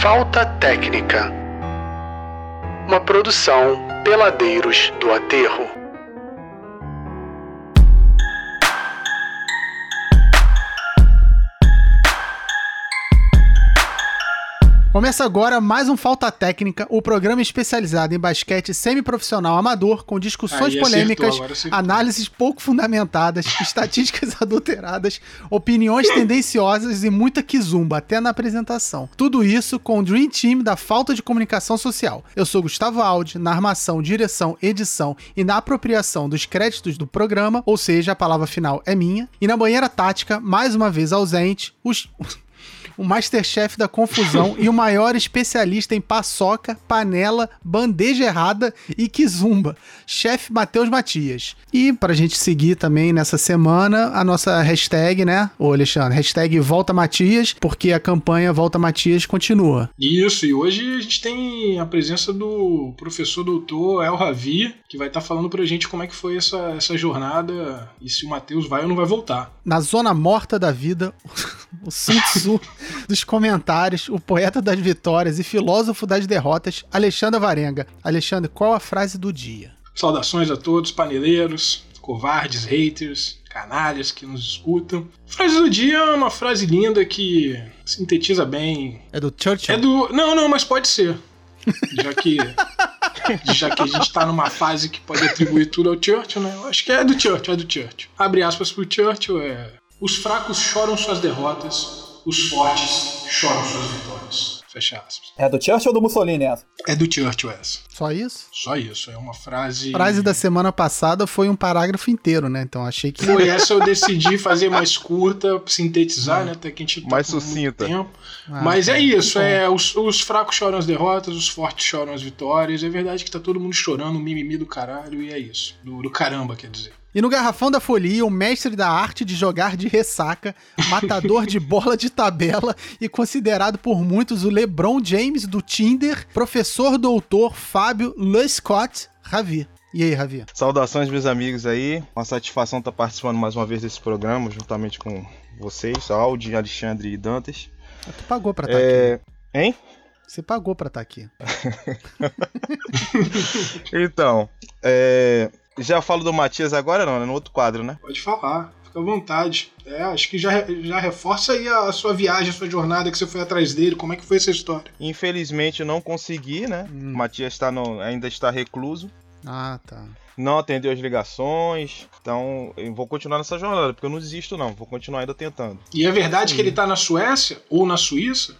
Falta Técnica. Uma produção Peladeiros do Aterro. Começa agora mais um Falta Técnica, o programa especializado em basquete semiprofissional amador, com discussões Aí, polêmicas, acertou, análises pouco fundamentadas, estatísticas adulteradas, opiniões tendenciosas e muita quizumba, até na apresentação. Tudo isso com o Dream Team da falta de comunicação social. Eu sou Gustavo Aldi, na armação, direção, edição e na apropriação dos créditos do programa, ou seja, a palavra final é minha. E na banheira tática, mais uma vez ausente, os o Masterchef da confusão e o maior especialista em paçoca, panela, bandeja errada e kizumba, chefe Matheus Matias. E pra gente seguir também nessa semana, a nossa hashtag, né, ô Alexandre, hashtag Volta Matias, porque a campanha Volta Matias continua. Isso, e hoje a gente tem a presença do professor doutor El Ravi, que vai estar falando pra gente como é que foi essa, essa jornada e se o Matheus vai ou não vai voltar. Na zona morta da vida, o Sun Tzu dos comentários, o poeta das vitórias e filósofo das derrotas, Alexandre Varenga. Alexandre, qual a frase do dia? Saudações a todos, paneleiros, covardes, haters, canalhas que nos escutam. Frase do dia é uma frase linda que sintetiza bem. É do Churchill? É do. Não, não, mas pode ser. Já que. Já que a gente tá numa fase que pode atribuir tudo ao Churchill, né? Eu acho que é do Churchill, é do Churchill. Abre aspas pro Churchill, é. Os fracos choram suas derrotas, os fortes choram suas vitórias. Fecha aspas. É do Churchill ou do Mussolini essa? É do Churchill essa. Só isso? Só isso, é uma frase. A frase da semana passada foi um parágrafo inteiro, né? Então achei que. Foi essa eu decidi fazer mais curta, sintetizar, né? Até que a gente tá Mais sucinta. tempo. Ah, Mas tá. é isso, é os, os fracos choram as derrotas, os fortes choram as vitórias. É verdade que tá todo mundo chorando, o mimimi do caralho, e é isso. Do, do caramba, quer dizer. E no Garrafão da Folia, o mestre da arte de jogar de ressaca, matador de bola de tabela e considerado por muitos o LeBron James do Tinder, professor doutor Fábio Le Scott Ravi. E aí, Ravi? Saudações, meus amigos aí. Uma satisfação estar participando mais uma vez desse programa, juntamente com vocês, Aldi, Alexandre e Dantas. Tu pagou pra estar aqui. É... Hein? Você pagou pra estar aqui. Então, é... já falo do Matias agora não, né? No outro quadro, né? Pode falar, fica à vontade. É, acho que já, já reforça aí a sua viagem, a sua jornada que você foi atrás dele. Como é que foi essa história? Infelizmente eu não consegui, né? Hum. O Matias tá no... ainda está recluso. Ah, tá. Não atendeu as ligações. Então, eu vou continuar nessa jornada, porque eu não desisto, não. Vou continuar ainda tentando. E é verdade que ele tá na Suécia ou na Suíça?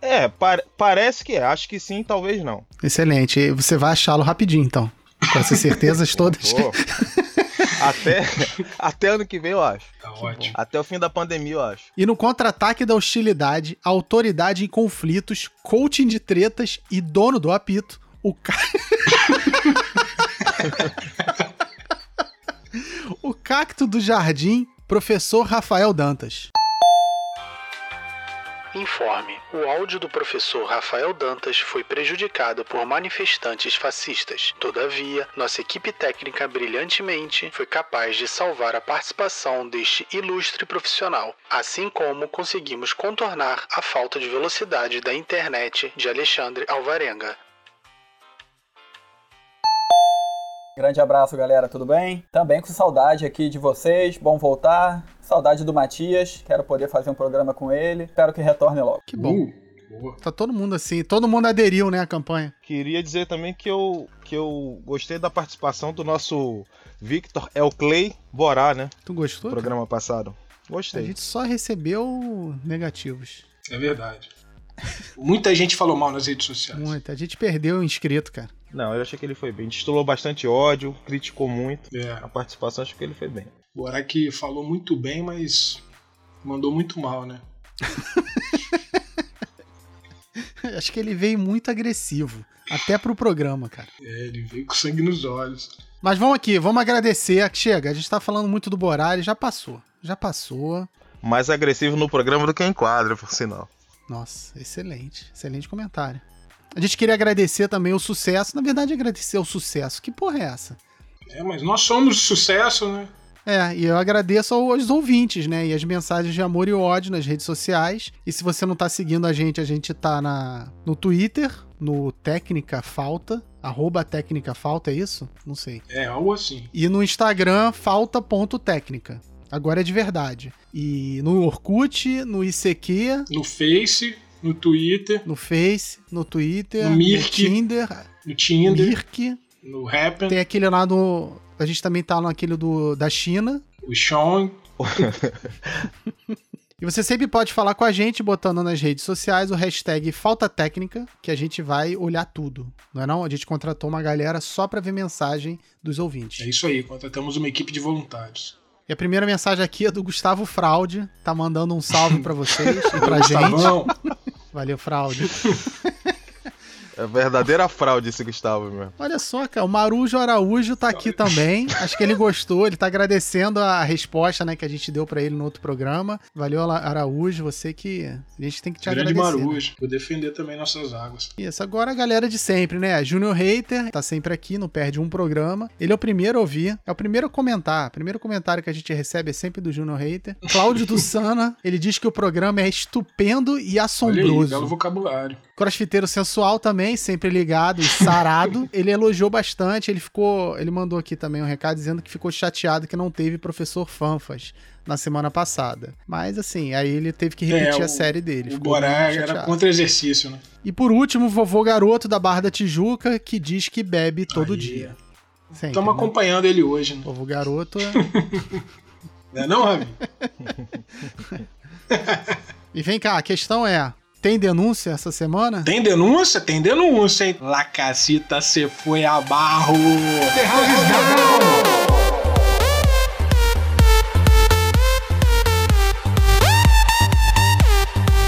É, par- parece que é. Acho que sim, talvez não. Excelente. Você vai achá-lo rapidinho, então. Com essas certezas todas. Pô. até, até ano que vem, eu acho. Tá ótimo. Até o fim da pandemia, eu acho. E no contra-ataque da hostilidade, autoridade em conflitos, coaching de tretas e dono do apito, o ca... o cacto do jardim, professor Rafael Dantas. Informe: o áudio do professor Rafael Dantas foi prejudicado por manifestantes fascistas. Todavia, nossa equipe técnica brilhantemente foi capaz de salvar a participação deste ilustre profissional, assim como conseguimos contornar a falta de velocidade da internet de Alexandre Alvarenga. Grande abraço, galera, tudo bem? Também com saudade aqui de vocês, bom voltar. Saudade do Matias, quero poder fazer um programa com ele. Espero que retorne logo. Que bom. Uh, boa. Tá todo mundo assim, todo mundo aderiu, né, à campanha. Queria dizer também que eu, que eu gostei da participação do nosso Victor El Clay Borá, né? Tu No gostou? cara? programa passado. A Gostei. gente só recebeu negativos. É verdade. Muita gente falou mal nas redes sociais. Muito. A gente perdeu o inscrito, cara. Não, eu achei que ele foi bem. Destilou bastante ódio, criticou muito. É, A participação, acho que ele foi bem. o Araki falou muito bem, mas mandou muito mal, né? Acho que ele veio muito agressivo. Até pro programa, cara. É, ele veio com sangue nos olhos. Mas vamos aqui, vamos agradecer. Chega, a gente tá falando muito do Borari, já passou. Já passou. Mais agressivo no programa do que em quadro, por sinal. Nossa, excelente. Excelente comentário. A gente queria agradecer também o sucesso. Na verdade, agradecer o sucesso. Que porra é essa? É, mas nós somos sucesso, né? É, e eu agradeço aos ouvintes, né? E as mensagens de amor e ódio nas redes sociais. E se você não tá seguindo a gente, a gente tá na, no Twitter, no Técnica Falta. Arroba Técnica Falta, é isso? Não sei. É, algo assim. E no Instagram, falta.técnica. Agora é de verdade. E no Orkut, no ICQ, No Face, no Twitter, no Face, no Twitter, No no, Mirk. Tinder, no Tinder, Mirk. no Happen, Tem aquele lá do. A gente também tá naquele do, da China. o Sean. E você sempre pode falar com a gente botando nas redes sociais o hashtag Falta Técnica, que a gente vai olhar tudo. Não é não? A gente contratou uma galera só pra ver mensagem dos ouvintes. É isso aí, contratamos uma equipe de voluntários. E a primeira mensagem aqui é do Gustavo Fraude. Tá mandando um salve pra vocês e pra gente. Valeu, Fraude. É verdadeira fraude esse Gustavo mesmo. Olha só, cara, o Marujo Araújo tá aqui também. Acho que ele gostou, ele tá agradecendo a resposta, né, que a gente deu pra ele no outro programa. Valeu, Araújo, você que a gente tem que te grande agradecer. né? Marujo, vou defender também nossas águas. Isso, agora a galera de sempre, né? Junior Hater tá sempre aqui, não perde um programa. Ele é o primeiro a ouvir, é o primeiro a comentar. O primeiro comentário que a gente recebe é sempre do Junior Hater. Cláudio Dussana, ele diz que o programa é estupendo e Olha aí, assombroso. belo vocabulário. Crossfiteiro sensual também, sempre ligado e sarado. ele elogiou bastante, ele ficou. Ele mandou aqui também um recado dizendo que ficou chateado que não teve professor Fanfas na semana passada. Mas assim, aí ele teve que repetir É, a o- série dele. O muito era contra exercício, né? E por último, o vovô garoto da Barra da Tijuca, que diz que bebe todo Aí. dia. Estamos né? acompanhando ele hoje, né? Vovô garoto. é- Não é não, Ravi? e vem cá, a questão é: tem denúncia essa semana? Tem denúncia? Tem denúncia, hein? La casita se foi a barro. Down.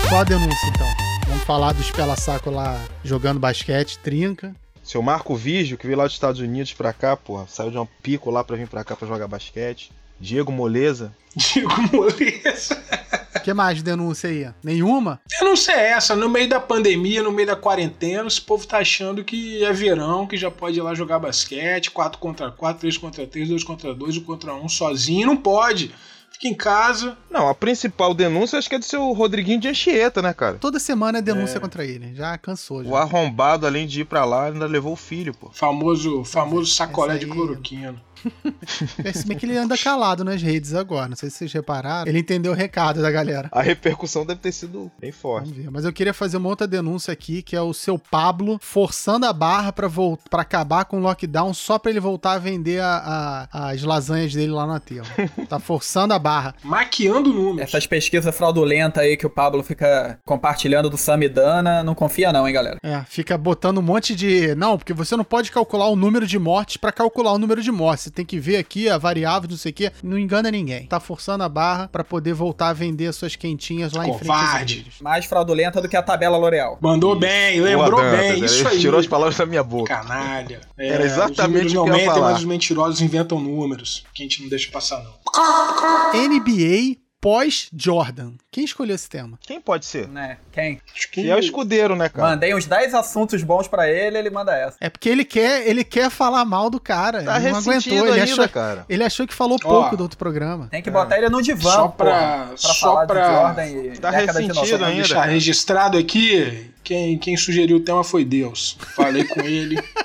Qual a denúncia então? Vamos falar dos pela-saco lá jogando basquete, trinca. Seu Marco Vigio, que veio lá dos Estados Unidos pra cá, porra, saiu de um pico lá pra vir pra cá pra jogar basquete. Diego Moleza. Digo moleza. O que mais de denúncia aí? Nenhuma? Denúncia é essa, no meio da pandemia, no meio da quarentena, esse povo tá achando que é verão, que já pode ir lá jogar basquete, 4 contra 4, 3 contra 3, 2 contra 2, 1 contra 1, sozinho, não pode. Fica em casa. Não, a principal denúncia acho que é do seu Rodriguinho de Anchieta, né, cara? Toda semana é denúncia contra ele. Já cansou. Já. O arrombado, além de ir pra lá, ainda levou o filho, pô. Famoso, famoso sacolé de aí- cloroquina. Percebe que ele anda calado nas redes agora. Não sei se vocês repararam. Ele entendeu o recado da galera. A repercussão deve ter sido bem forte. Vamos ver. Mas eu queria fazer uma outra denúncia aqui, que é o seu Pablo forçando a barra pra, pra acabar com o lockdown só pra ele voltar a vender a- a- as lasanhas dele lá na tela. Tá forçando a barra. Maquiando números. Essas pesquisas fraudulentas aí que o Pablo fica compartilhando do Samidana, não confia não, hein, galera. É, fica botando um monte de. Não, porque você não pode calcular o número de mortes pra calcular o número de mortes. Você tem que ver aqui a variável, não sei o quê. Não engana ninguém. Tá forçando a barra pra poder voltar a vender as suas quentinhas lá em frente Covarde. Mais fraudulenta do que a tabela L'Oreal. Mandou bem, lembrou Boa, bem, isso aí. Tirou as palavras da minha boca. Canalha. É, Era exatamente o que eu ia falar. mas os mentirosos inventam números. Que a gente não deixa passar, não. NBA pós-Jordan. Quem escolheu esse tema? Quem pode ser? Né? Quem? Que é o escudeiro, né, cara? Mandei uns 10 assuntos bons pra ele, ele manda essa. É porque ele quer, ele quer falar mal do cara. Tá ele não aguentou. Ele ainda, achou, cara. ele achou que falou Ó. pouco do outro programa. Tem que botar ele no divã, Só pra- porra, pra só falar pra- de Jordan e Tá década de ressentido 90. ainda. deixar registrado aqui, quem, quem sugeriu o tema foi Deus. Falei com ele.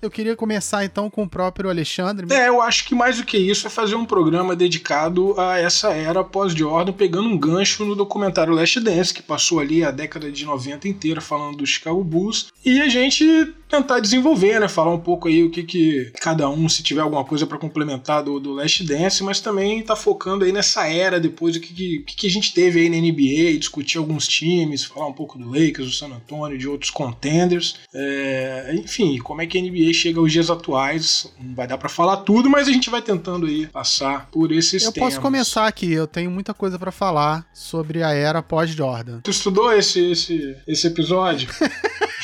Eu queria começar então com o próprio Alexandre. É, eu acho que mais do que isso é fazer um programa dedicado a essa era pós-Jordan, pegando um gancho no documentário Last Dance, que passou ali a década de 90 inteira falando do Chicago Bulls, e a gente tentar desenvolver, né, falar um pouco aí o que que cada um, se tiver alguma coisa para complementar do, do Last Dance, mas também tá focando aí nessa era depois, o que que, que a gente teve aí na NBA, discutir alguns times, falar um pouco do Lakers, do San Antonio, de outros contenders, é, enfim, como é que a NBA chega aos dias atuais, não vai dar para falar tudo, mas a gente vai tentando aí passar por esses Eu temas. posso começar aqui, eu tenho muita coisa pra falar sobre a era pós-Jordan. Tu estudou esse, esse, esse episódio?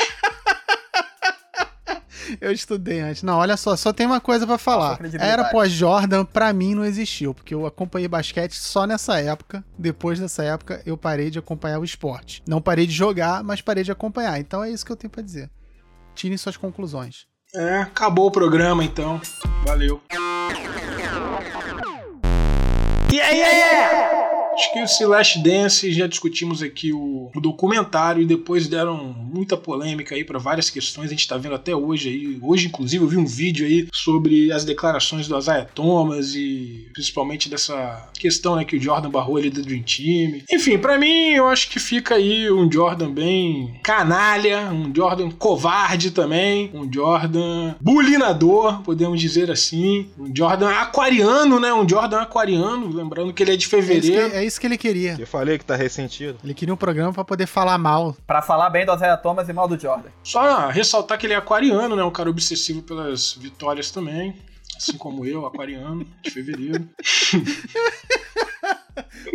Eu estudei antes. Não, olha só, só tem uma coisa pra Passou falar. A era pós-Jordan, pra mim, não existiu, porque eu acompanhei basquete só nessa época. Depois dessa época, eu parei de acompanhar o esporte. Não parei de jogar, mas parei de acompanhar. Então é isso que eu tenho pra dizer tirem suas conclusões. É, acabou o programa então. Valeu. Yeah, yeah, yeah! Acho que esse Last Dance já discutimos aqui o, o documentário e depois deram muita polêmica aí para várias questões. A gente tá vendo até hoje aí. Hoje, inclusive, eu vi um vídeo aí sobre as declarações do Isaiah Thomas e principalmente dessa questão né, que o Jordan barrou ele do Dream Team. Enfim, para mim, eu acho que fica aí um Jordan bem canalha, um Jordan covarde também, um Jordan bulinador, podemos dizer assim, um Jordan aquariano, né? Um Jordan aquariano, lembrando que ele é de É fevereiro. é isso que ele queria. Eu falei que tá ressentido. Ele queria um programa pra poder falar mal. Pra falar bem do Isaiah Thomas e mal do Jordan. Só ressaltar que ele é aquariano, né? Um cara obsessivo pelas vitórias também. Assim como eu, aquariano, de fevereiro.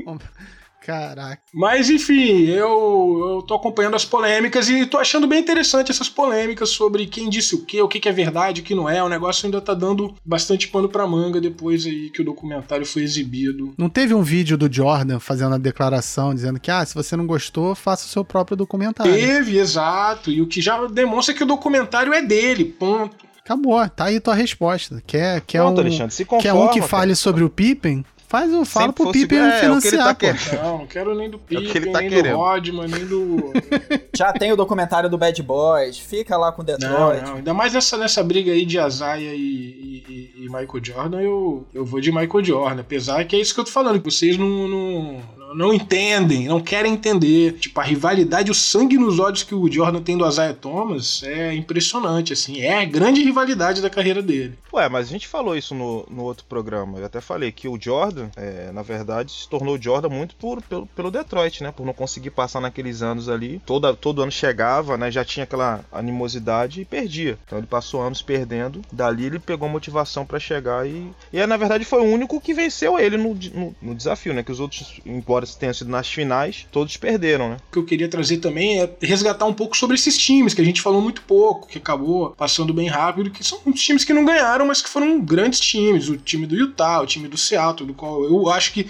Caraca. Mas enfim, eu, eu tô acompanhando as polêmicas e tô achando bem interessante essas polêmicas sobre quem disse o que, o que, que é verdade, o que não é. O negócio ainda tá dando bastante pano pra manga depois aí que o documentário foi exibido. Não teve um vídeo do Jordan fazendo a declaração dizendo que, ah, se você não gostou, faça o seu próprio documentário. Teve, exato. E o que já demonstra que o documentário é dele, ponto. Acabou, tá aí tua resposta. Quer, quer, Pronto, um, Alexandre, se quer um que fale sobre o Pippen? Faz o fala Sempre pro Pippen é, é o que ele financiar, tá pô. Não, não quero nem do É o que Pippen, ele tá nem querendo. do Rodman, nem do. Já tem o documentário do Bad Boys, fica lá com Não, Detroit. não, ainda mais nessa, nessa briga aí de Azaia e, e- e- e Michael Jordan, eu, eu vou de Michael Jordan. Apesar que é isso que eu tô falando, que vocês não, não, não entendem, não querem entender. Tipo, a rivalidade, o sangue nos olhos que o Jordan tem do Azaia Thomas é impressionante, assim. É a grande rivalidade da carreira dele. Ué, mas a gente falou isso no, no outro programa. Eu até falei que o Jordan, é, na verdade, se tornou Jordan muito por, pelo, pelo Detroit, né? Por não conseguir passar naqueles anos ali. Toda, todo ano chegava, né? Já tinha aquela animosidade e perdia. Então ele passou anos perdendo. Dali ele pegou motivação pra chegar e. E na verdade foi o único que venceu ele no, no, no desafio, né? Que os outros, embora tenham sido nas finais, todos perderam, né? O que eu queria trazer também é resgatar um pouco sobre esses times, que a gente falou muito pouco, que acabou passando bem rápido, que são uns times que não ganharam, mas que foram grandes times. O time do Utah, o time do Seattle, do qual eu acho que,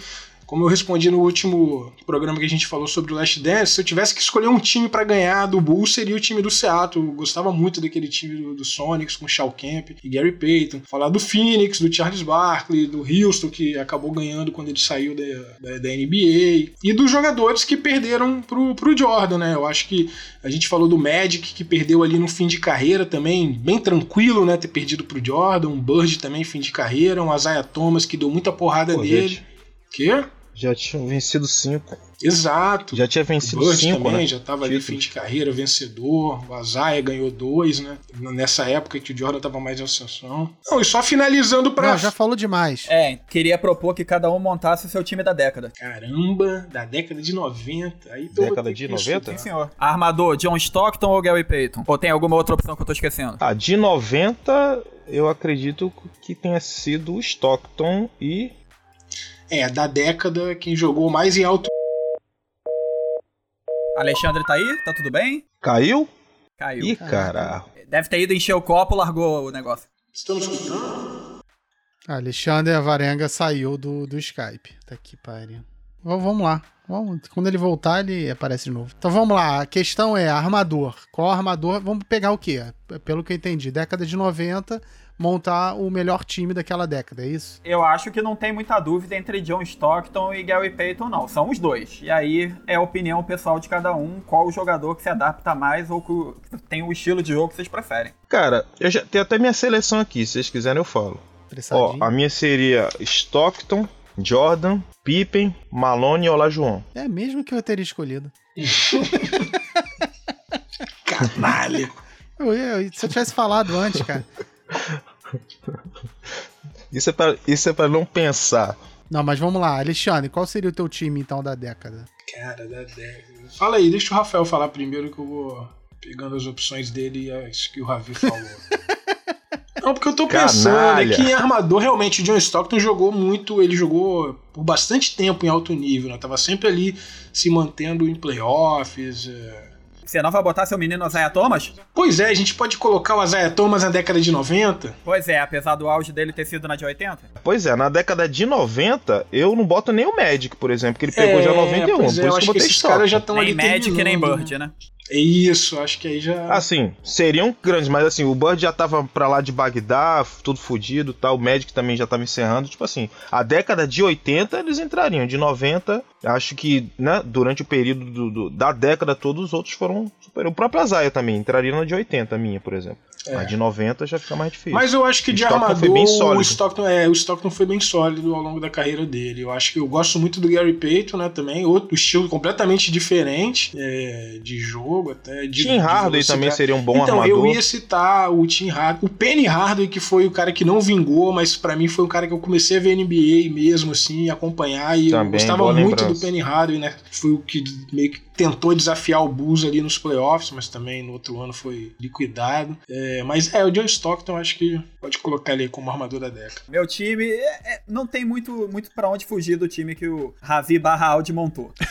como eu respondi no último programa que a gente falou sobre o Last Dance, se eu tivesse que escolher um time para ganhar do Bulls, seria o time do Seattle. Eu gostava muito daquele time do, do Sonics com Shao Camp e Gary Payton. Falar do Phoenix, do Charles Barkley, do Houston, que acabou ganhando quando ele saiu da, da, da NBA. E dos jogadores que perderam pro, pro Jordan, né? Eu acho que a gente falou do Magic, que perdeu ali no fim de carreira também, bem tranquilo, né? Ter perdido pro Jordan. Um Bird também, fim de carreira. Um Isaiah Thomas, que deu muita porrada Pô, nele. gente. Já tinham vencido cinco. Exato. Já tinha O vencido Bird cinco, também né? já estava ali fim de carreira, vencedor. O Azaia ganhou dois, né? Nessa época que o Jordan estava mais em ascensão. Não, e só finalizando para Não, já falou demais. É, queria propor que cada um montasse o seu time da década. Caramba, da década de 90. Aí Década de que 90? estudar. Sim, senhor. Armador, John Stockton ou Gary Payton? Ou tem alguma outra opção que eu tô esquecendo? Ah, de 90, eu acredito que tenha sido o Stockton e. É, da década, quem jogou mais em alto. Alexandre tá aí? Tá tudo bem? Caiu? Caiu. Ih, caralho. Deve ter ido encher o copo, largou o negócio. Estamos escutando? Alexandre Varenga saiu do, do Skype. Tá aqui, pariu. Vamos lá. Vamos, quando ele voltar, ele aparece de novo. Então vamos lá. A questão é armador. Qual armador? Vamos pegar o quê? Pelo que eu entendi, década de 90, montar o melhor time daquela década, é isso? Eu acho que não tem muita dúvida entre John Stockton e Gary Payton, não. São os dois. E aí é a opinião pessoal de cada um, qual o jogador que se adapta mais ou que tem o estilo de jogo que vocês preferem. Cara, eu já tenho até minha seleção aqui, se vocês quiserem eu falo. Ó, a minha seria Stockton, Jordan, Pippen, Malone e Olajuwon. É mesmo que eu teria escolhido. Canalha. Eu, eu- se eu tivesse falado antes, cara. Isso é pra, isso é pra não pensar. Não, mas vamos lá. Alexandre, qual seria o teu time, então, da década? Cara, da década. Fala aí, deixa o Rafael falar primeiro que eu vou pegando as opções dele e as que o Ravi falou. Não, porque eu tô pensando é que em armador, realmente, o John Stockton jogou muito, ele jogou por bastante tempo em alto nível, né? Tava sempre ali se mantendo em playoffs. é. Você não vai botar seu menino Isaiah Thomas? Pois é, a gente pode colocar o Isaiah Thomas na década de 90. Pois é, apesar do auge dele ter sido na de 80. Pois é, na década de 90, eu não boto nem o Magic, por exemplo, que ele pegou já 91. pois por é, eu isso acho que eu que botei esses caras já estão ali Nem Magic, nem Bird, né? Isso, acho que aí já. Assim, seriam grandes, mas assim, o Bud já tava pra lá de Bagdá, tudo fodido tal, o Magic também já tava encerrando. Tipo assim, a década de 80 eles entrariam, de 90, acho que, né, durante o período do, do, da década todos os outros foram. O próprio Azaia também entraria na de 80, a minha, por exemplo. É. A de 90 já fica mais difícil. Mas eu acho que O de Stockton armador, foi bem o. Stockton, é, o Stockton foi bem sólido ao longo da carreira dele. Eu acho que eu gosto muito do Gary Payton, né, também. Outro estilo completamente diferente é, de jogo, até. De, Tim Hardaway também seria um bom então, armador. eu ia citar o Tim Hardaway. O Penny Hardaway, que foi o cara que não vingou, mas pra mim foi um cara que eu comecei a ver NBA mesmo, assim, acompanhar. E eu Também, gostava boa muito lembrança. do Penny Hardaway, né? Foi o que meio que tentou desafiar o Bulls ali nos playoffs, mas também no outro ano foi liquidado. É, mas é, o John Stockton acho que pode colocar ele como armador da década. Meu time é- é- não tem muito, muito pra onde fugir do time que o Ravi barra Audi montou.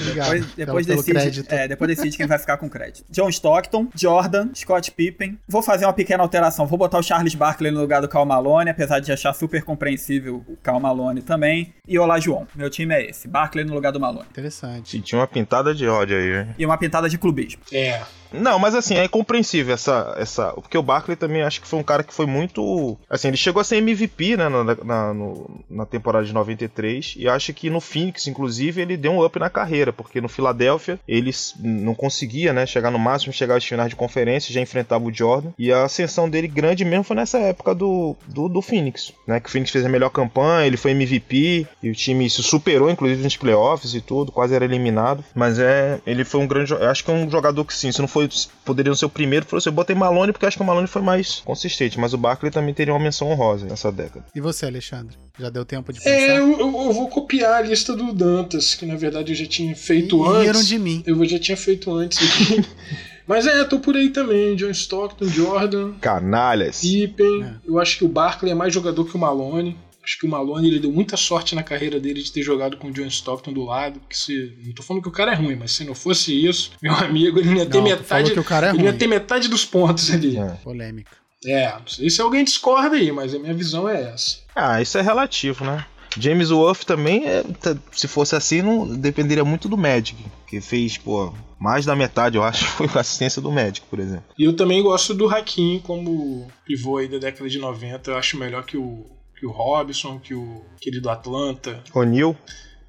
Obrigado Depois, depois pelo, pelo decide, crédito. é, depois decide quem vai ficar com crédito. John Stockton, Jordan, Scott Pippen. Vou fazer uma pequena alteração. Vou botar o Charles Barkley no lugar do Cal Malone, apesar de achar super compreensível o Cal Malone também. E Olajuwon. Meu time é esse. Barkley no lugar do Malone. Interessante. Se tinha uma pintada de ódio aí, hein? E uma pintada de clubismo. É, Não, mas assim, é compreensível essa, essa. Porque o Barkley também acho que foi um cara que foi muito. Assim, ele chegou a ser MVP, né, na, na, no- na temporada de 93. E acho que no Phoenix, inclusive, ele deu um up na carreira. Porque no Filadélfia, ele não conseguia, né, chegar no máximo, chegar às finais de conferência, já enfrentava o Jordan. E a ascensão dele grande mesmo foi nessa época do, do, do Phoenix, né? Que o Phoenix fez a melhor campanha, ele foi MVP. E o time se superou, inclusive, nos playoffs e tudo, quase era eliminado. Mas é. Ele foi um grande. acho que é um jogador que sim, se não foi. Poderia não ser o primeiro, foi eu botei Malone porque acho que o Malone foi mais consistente. Mas o Barkley também teria uma menção honrosa nessa década. E você, Alexandre? Já deu tempo de pensar? é eu, eu- eu vou copiar a lista do Dantas, que na verdade eu já tinha feito E antes. riram de mim. Eu já tinha feito antes aqui. Mas é, tô por aí também. John Stockton, Jordan, Canalhas. Pippen. É. Eu acho que o Barkley é mais jogador que o Malone. Acho que o Malone ele deu muita sorte na carreira dele de ter jogado com o John Stockton do lado. Que se, não tô falando que o cara é ruim, mas se não fosse isso, meu amigo, ele não ia ter Não, metade. que o cara é ele ia ter metade dos pontos ali. É. Polêmica. É, não sei se alguém discorda aí, mas a minha visão é essa. Ah, isso é relativo, né? James Wolf também, é, tá- se fosse assim, não dependeria muito do Magic. Que fez, pô, mais da metade, eu acho, foi com a assistência do Magic, por exemplo. E eu também gosto do Hakim como pivô aí da década de 90. Eu acho melhor que o, que o Robson, que o querido Atlanta. O'Neal.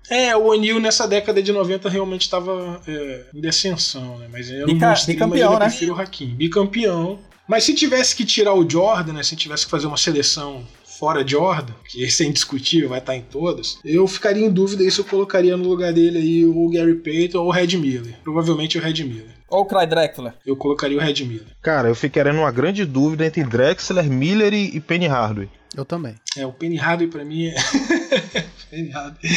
É, o O'Neal nessa década de 90 realmente estava é, em descensão, né? Mas eu não Bica- mostrei, mas bicampeão, eu né? prefiro o Hakim. Bicampeão. Mas se tivesse que tirar o Jordan, né? Se tivesse que fazer uma seleção fora Jordan, que esse é indiscutível, vai estar em todas, eu ficaria em dúvida aí se eu colocaria no lugar dele aí o Gary Payton ou o Red Miller. Provavelmente o Red Miller. Ou o Clyde Drexler. Eu colocaria o Red Miller. Cara, eu ficaria numa grande dúvida entre Drexler, Miller e, e Penny Hardaway. Eu também. É, o Penny Hardaway pra mim é. Penny Hardaway.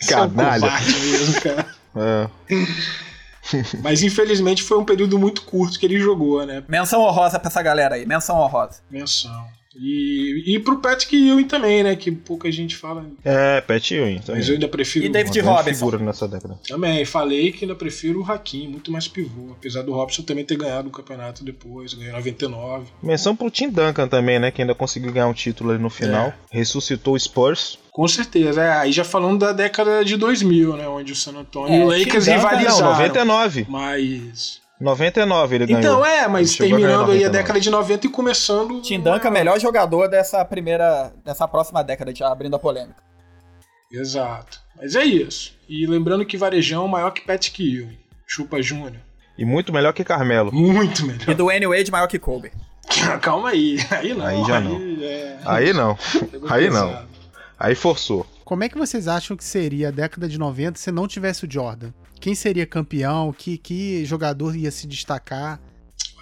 Esse é um Canalha. mesmo, cara. É. Mas infelizmente foi um período muito curto que ele jogou, né? Menção honrosa pra essa galera aí. Menção honrosa. Menção. E, e pro Patrick Ewing também, né? Que pouca gente fala. É, Pat Ewing também. Mas eu ainda prefiro. E David Robinson. figura nessa década. Também, falei que ainda prefiro o Hakim, muito mais pivô. Apesar do Robson também ter ganhado o campeonato depois, ganhou 99. Menção pro Tim Duncan também, né? Que ainda conseguiu ganhar um título ali no final. É. Ressuscitou o Spurs. Com certeza, é. Aí já falando da década de 2000, né? Onde o San Antonio e o É, Lakers Duncan- Não, rivalizaram. 99. Mas. 99 ele ganhou. Então é, mas chegou a terminando aí a 99. década de 90 e começando. Tim Duncan, melhor jogador dessa primeira. dessa próxima década, já abrindo a polêmica. Exato. Mas é isso. E lembrando que Varejão é maior que Patrick Ewing. Chupa Júnior. E muito melhor que Carmelo. Muito E melhor. do Wayne Wade maior que Kobe. Calma aí. Aí não. Aí já não. é- Aí não. Aí não. Aí forçou. Como é que vocês acham que seria a década de 90 se não tivesse o Jordan? Quem seria campeão? Que, que jogador ia se destacar?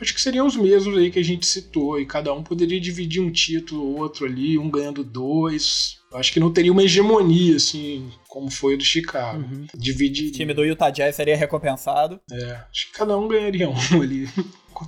Acho que seriam os mesmos aí que a gente citou. E cada um poderia dividir um título ou outro ali, um ganhando dois. Acho que não teria uma hegemonia, assim, como foi o do Chicago. Uhum. Dividir. O time do Utah Jazz seria recompensado. É, acho que cada um ganharia um ali.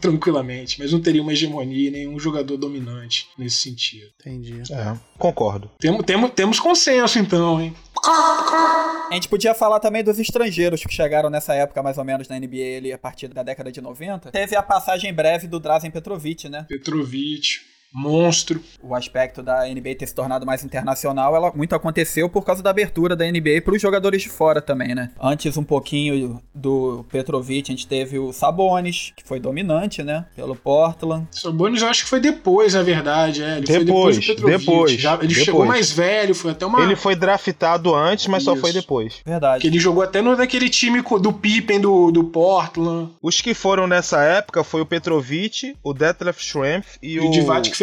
Tranquilamente, mas não teria uma hegemonia, nenhum jogador dominante nesse sentido. Entendi. É, concordo. Temos, temos, temos consenso então, hein? A gente podia falar também dos estrangeiros que chegaram nessa época, mais ou menos, na NBA ali, a partir da década de 90. Teve a passagem breve do Drazen Petrovic, né? Petrovic. Monstro. O aspecto da NBA ter se tornado mais internacional, ela muito aconteceu por causa da abertura da NBA para os jogadores de fora também, né? Antes um pouquinho do Petrovic, a gente teve o Sabonis, que foi dominante, né? Pelo Portland. Sabonis eu acho que foi depois, na verdade. É. Ele depois, foi depois do Petrovic. Depois, Já, ele depois. chegou mais velho, foi até uma. Ele foi draftado antes, mas só Isso. foi depois. Verdade. Que ele jogou até no daquele time do Pippen do, do Portland. Os que foram nessa época foi o Petrovic, o Detlef Schrempf e, E o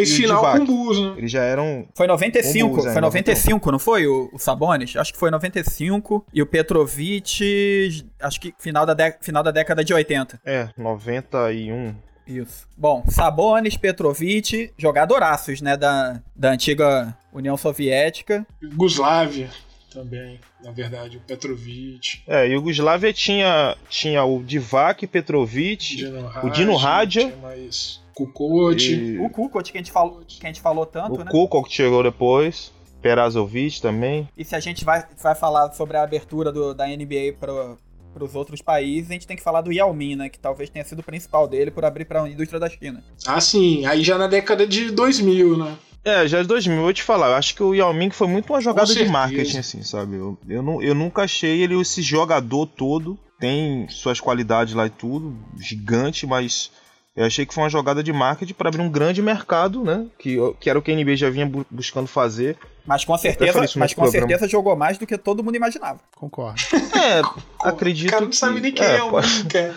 fez final com o Bulls, né? Eles já eram. Foi 95, Bulls, é, foi 95, não foi? O, o Sabonis? Acho que foi 95. E o Petrovic, acho que final da, dé- final da década de 80. É, 91. Isso. Bom, Sabonis, Petrovic, jogadoraços, né? Da, da antiga União Soviética. Yugoslávia também, na verdade, o Petrovic, É, Iugoslávia tinha, tinha o Divac, Petrovic, Dino o Dino Radja tinha mais Kukoc. e O Kukoc, que a gente falou, que a gente falou tanto, o né? Kukoc que chegou depois, Perazovic também. E se a gente vai, vai falar sobre a abertura do- da NBA para os outros países, a gente tem que falar do Yao Ming, né? Que talvez tenha sido o principal dele por abrir para a indústria da China. Ah, sim, aí já na década de 2000, né? É, já de 2000, eu vou te falar, eu acho que o Yao Ming foi muito uma jogada de marketing, assim, sabe? Eu, eu, não, eu nunca achei ele esse jogador todo, tem suas qualidades lá e tudo, gigante, mas eu achei que foi uma jogada de marketing para abrir um grande mercado, né? Que, que era o que a NBA já vinha bu- buscando fazer. Mas com certeza, mas com programa. certeza jogou mais do que todo mundo imaginava. Concordo. É, acredito O cara não que... sabe nem quem é, o pode- cara.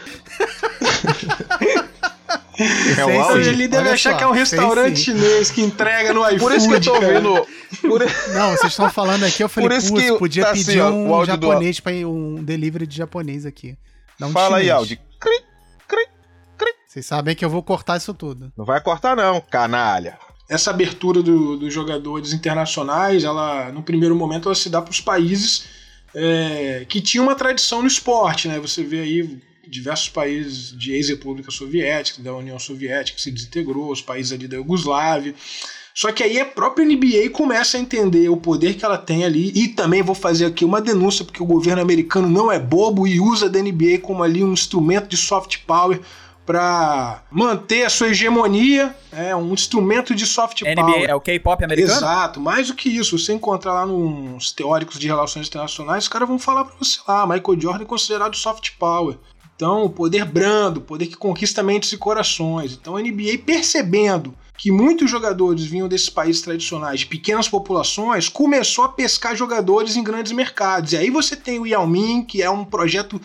É o Sei auge. Ele deve Olha achar só, que é um restaurante chinês que entrega no iFood. Por isso que eu tô cara. vendo... Por... Não, vocês estão falando aqui, eu falei, Por isso putz, que podia tá pedir assim, um o do- japonês pra ir, um delivery de japonês aqui. Fala aí. Aldi. Cri. Vocês sabem que eu vou cortar isso tudo. Não vai cortar não, canalha. Essa abertura do- dos jogadores internacionais, ela, no primeiro momento, ela se dá para os países é, que tinham uma tradição no esporte, né? Você vê aí diversos países de ex-república soviética, da União Soviética, que se desintegrou, os países ali da Iugoslávia. Só que aí a própria NBA começa a entender o poder que ela tem ali. E também vou fazer aqui uma denúncia, porque o governo americano não é bobo e usa da NBA como ali um instrumento de soft power para manter a sua hegemonia, é um instrumento de soft NBA power. é o K-pop americano? Exato, mais do que isso, você encontrar lá nos teóricos de relações internacionais, os caras vão falar pra você lá, Michael Jordan é considerado soft power. Então, o poder brando, o poder que conquista mentes e corações. Então, a NBA percebendo que muitos jogadores vinham desses países tradicionais, de pequenas populações, começou a pescar jogadores em grandes mercados. E aí você tem o Yao Ming, que é um projeto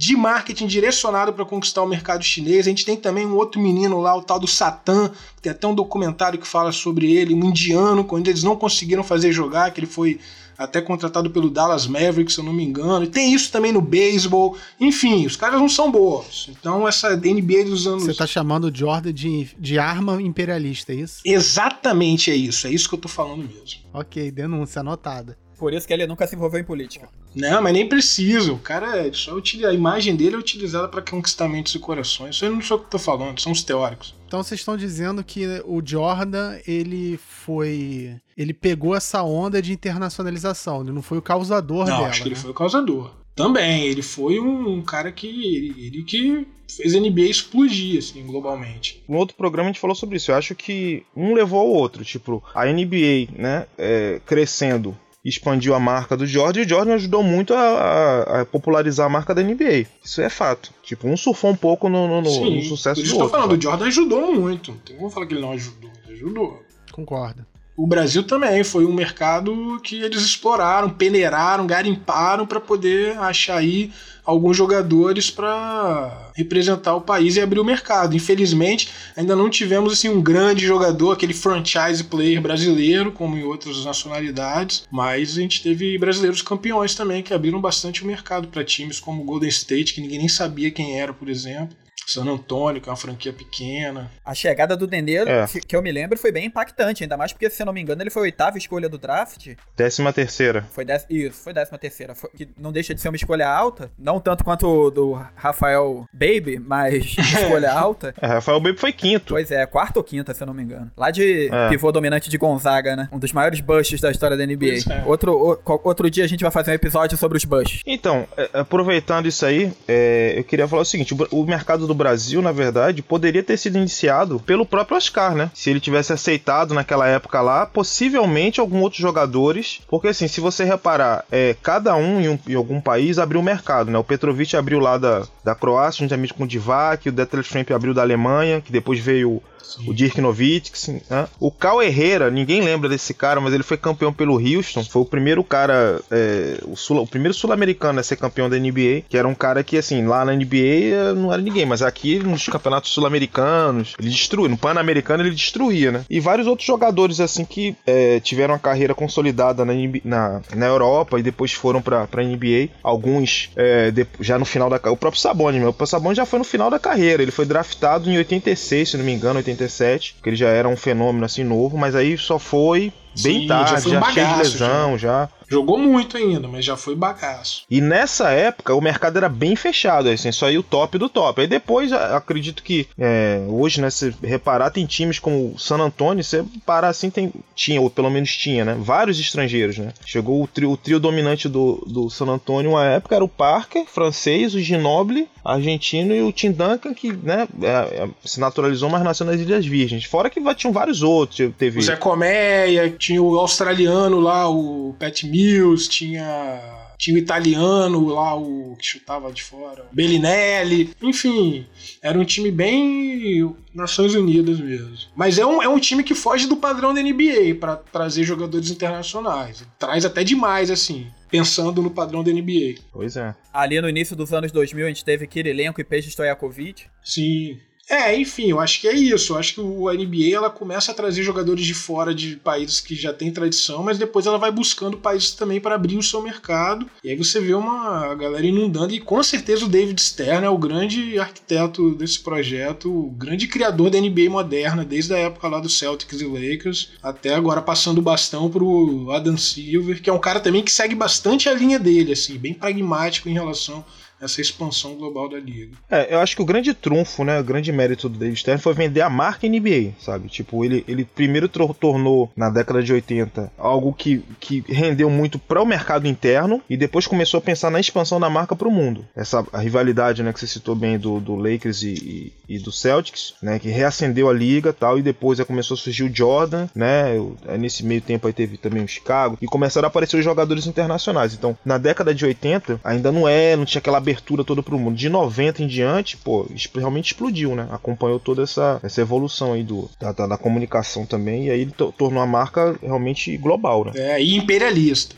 de marketing direcionado para conquistar o mercado chinês. A gente tem também um outro menino lá, o tal do que tem até um documentário que fala sobre ele, um indiano, quando eles não conseguiram fazer jogar, que ele foi até contratado pelo Dallas Mavericks, se eu não me engano. E tem isso também no beisebol. Enfim, os caras não são bons. Então essa NBA dos anos... Você tá chamando o Jordan de, de arma imperialista, é isso? Exatamente é isso, é isso que eu tô falando mesmo. Ok, denúncia anotada. Por isso que ele nunca se envolveu em política. Não, mas nem precisa. O cara é só utiliza, a imagem dele é utilizada para conquistar mentes e corações. Isso aí não sou eu que tô falando, são os teóricos. Então vocês estão dizendo que o Jordan, ele foi. Ele pegou essa onda de internacionalização, ele não foi o causador não, dela. acho que ele né? foi o causador. Também, ele foi um, um cara que. Ele, ele que fez a NBA explodir, assim, globalmente. No outro programa a gente falou sobre isso. Eu acho que um levou ao outro. Tipo, a NBA, né, é, crescendo, expandiu a marca do Jordan e o Jordan ajudou muito a, a- a popularizar a marca da NBA. Isso é fato. Tipo, um surfou um pouco no, no- no- Sim, no sucesso por isso do eu outro. falando, o Jordan ajudou muito. Não tem como falar que ele não ajudou. Ele ajudou. Concordo. O Brasil também foi um mercado que eles exploraram, peneiraram, garimparam para poder achar aí alguns jogadores para representar o país e abrir o mercado. Infelizmente, ainda não tivemos assim um grande jogador, aquele franchise player brasileiro, como em outras nacionalidades, mas a gente teve brasileiros campeões também que abriram bastante o mercado para times como o Golden State, que ninguém nem sabia quem era, por exemplo. San Antônio, que é uma franquia pequena. A chegada do Denero, É. que eu me lembro, foi bem impactante, ainda mais porque, se eu não me engano, ele foi a oitava escolha do draft. Décima terceira. Foi dez, isso, foi décima terceira. Foi- que não deixa de ser uma escolha alta. Não tanto quanto o do Rafael Baby, mas escolha alta. É, Rafael Baby foi quinto. Pois é, quarta ou quinta, se eu não me engano. Lá de É. pivô dominante de Gonzaga, né? Um dos maiores busts da história da NBA. Pois é. Outro, o- outro dia a gente vai fazer um episódio sobre os busts. Então, é, aproveitando isso aí, é, eu queria falar o seguinte: o, o mercado do Brasil, na verdade, poderia ter sido iniciado pelo próprio Oscar, né? Se ele tivesse aceitado naquela época lá, possivelmente algum outros jogadores. Porque assim, se você reparar, é, cada um em, um em algum país abriu o mercado, né? O Petrovic abriu lá da, da Croácia, juntamente com o Divac, o Detlef Schrempf abriu da Alemanha, que depois veio o Dirk Nowitzki, né? O Cal Herrera, ninguém lembra desse cara, mas ele foi campeão pelo Houston. Foi o primeiro cara, é, o, sul, o, primeiro sul-americano a ser campeão da NBA, que era um cara que, assim, lá na NBA eh, não era ninguém, mas aqui nos campeonatos sul-americanos, ele destruía. No Pan-Americano ele destruía, né? E vários outros jogadores, assim, que é, tiveram a carreira consolidada na, na, na, Europa e depois foram pra NBA. Alguns é, de, já no final da O próprio Sabonis, meu. O Sabonis já foi no final da carreira. Ele foi draftado em 86, se não me engano, 86. 87, que ele já era um fenômeno assim novo, mas aí só foi bem Sim, tarde, já, já cheio de lesão, já. já. Jogou muito ainda, mas já foi bagaço. E nessa época o mercado era bem fechado, assim, só ia o top do top. Aí depois, acredito que é, hoje, né, se reparar, tem times como o San Antonio, você parar assim, tem, tinha, ou pelo menos tinha, né? Vários estrangeiros, né? Chegou o trio, o trio dominante do, do San Antonio, uma época era o Parker, francês, o Ginobili, argentino e o Tim Duncan, que né, é, é, se naturalizou, mas nasceu nas Ilhas Virgens. Fora que tinham vários outros. Teve... O Zé Coméia, tinha o australiano lá, o Pat Mills, Mills, tinha tinha o italiano lá, o que chutava de fora, Bellinelli, enfim, era um time bem Nações Unidas mesmo. Mas é um, é um time que foge do padrão da NBA para trazer jogadores internacionais. Traz até demais, assim pensando no padrão da NBA. Pois é. Ali no início dos anos 2000 a gente teve Kirilenko e Peja Stojakovic. Sim. É, enfim, eu acho que é isso. Eu acho que o NBA ela começa a trazer jogadores de fora de países que já têm tradição, mas depois ela vai buscando países também para abrir o seu mercado. E aí você vê uma galera inundando e com certeza o David Stern é o grande arquiteto desse projeto, o grande criador da NBA moderna, desde a época lá do Celtics e Lakers, até agora passando o bastão pro Adam Silver, que é um cara também que segue bastante a linha dele, assim, bem pragmático em relação essa expansão global da liga. É, eu acho que o grande trunfo, né, o grande mérito do David Stern foi vender a marca NBA, sabe? Tipo, ele, ele primeiro tornou na década de 80 algo que, que rendeu muito para o mercado interno e depois começou a pensar na expansão da marca para o mundo. Essa rivalidade, né, que você citou bem do, do Lakers e, e, e, do Celtics, né, que reacendeu a liga, tal, e depois começou a surgir o Jordan, né? Nesse meio tempo aí teve também o Chicago e começaram a aparecer os jogadores internacionais. Então, na década de 80 ainda não é, não tinha aquela abertura toda pro mundo. De 90 em diante, pô, realmente explodiu, né? Acompanhou toda essa, essa evolução aí do, da, da, da comunicação também, e aí ele tornou a marca realmente global, né? É, e imperialista,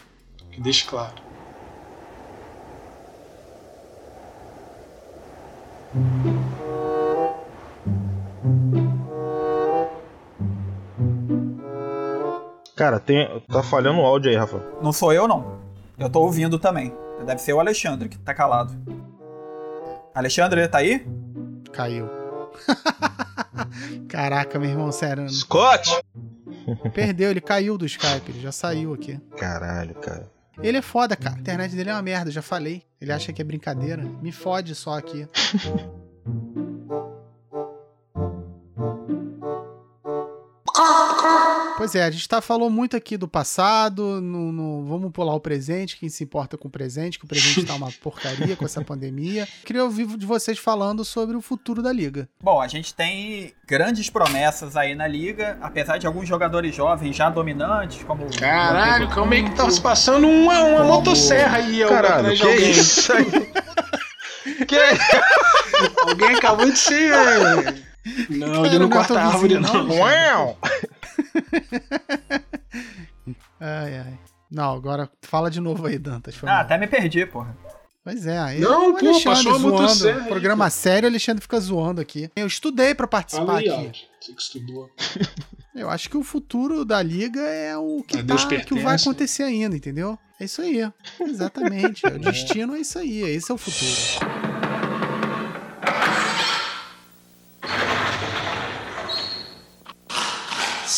que deixe claro. Cara, tem, tá falhando o áudio aí, Rafa. Não sou eu, não. Eu tô ouvindo também. Deve ser o Alexandre que tá calado. Alexandre, tá aí? Caiu. Caraca, meu irmão, sério. Scott! Perdeu, ele caiu do Skype, ele já saiu aqui. Caralho, cara. Ele é foda, cara. A internet dele é uma merda, já falei. Ele acha que é brincadeira. Me fode só aqui. Pois é, a gente tá, falou muito aqui do passado, no, no, vamos pular o presente, quem se importa com o presente, que o presente tá uma porcaria com essa pandemia. Queria ouvir de vocês falando sobre o futuro da liga. Bom, a gente tem grandes promessas aí na liga, apesar de alguns jogadores jovens já dominantes, como. Caralho, como é que tá se passando uma, uma como... motosserra aí, Caralho, que alguém. Isso aí? que? alguém acabou de ser. Não, ele não, não corta a árvore, não. não. ai, ai. Não, agora fala de novo aí, Dantas. Ah, até me perdi, porra. Pois é, aí não, pô, passou zoando. Sério, programa sério, o Alexandre fica zoando aqui. Eu estudei para participar aí, aqui. Você que estudou. Eu acho que o futuro da liga é o que, tá, que vai acontecer ainda, entendeu? É isso aí. Exatamente. o destino é isso aí. Esse é o futuro.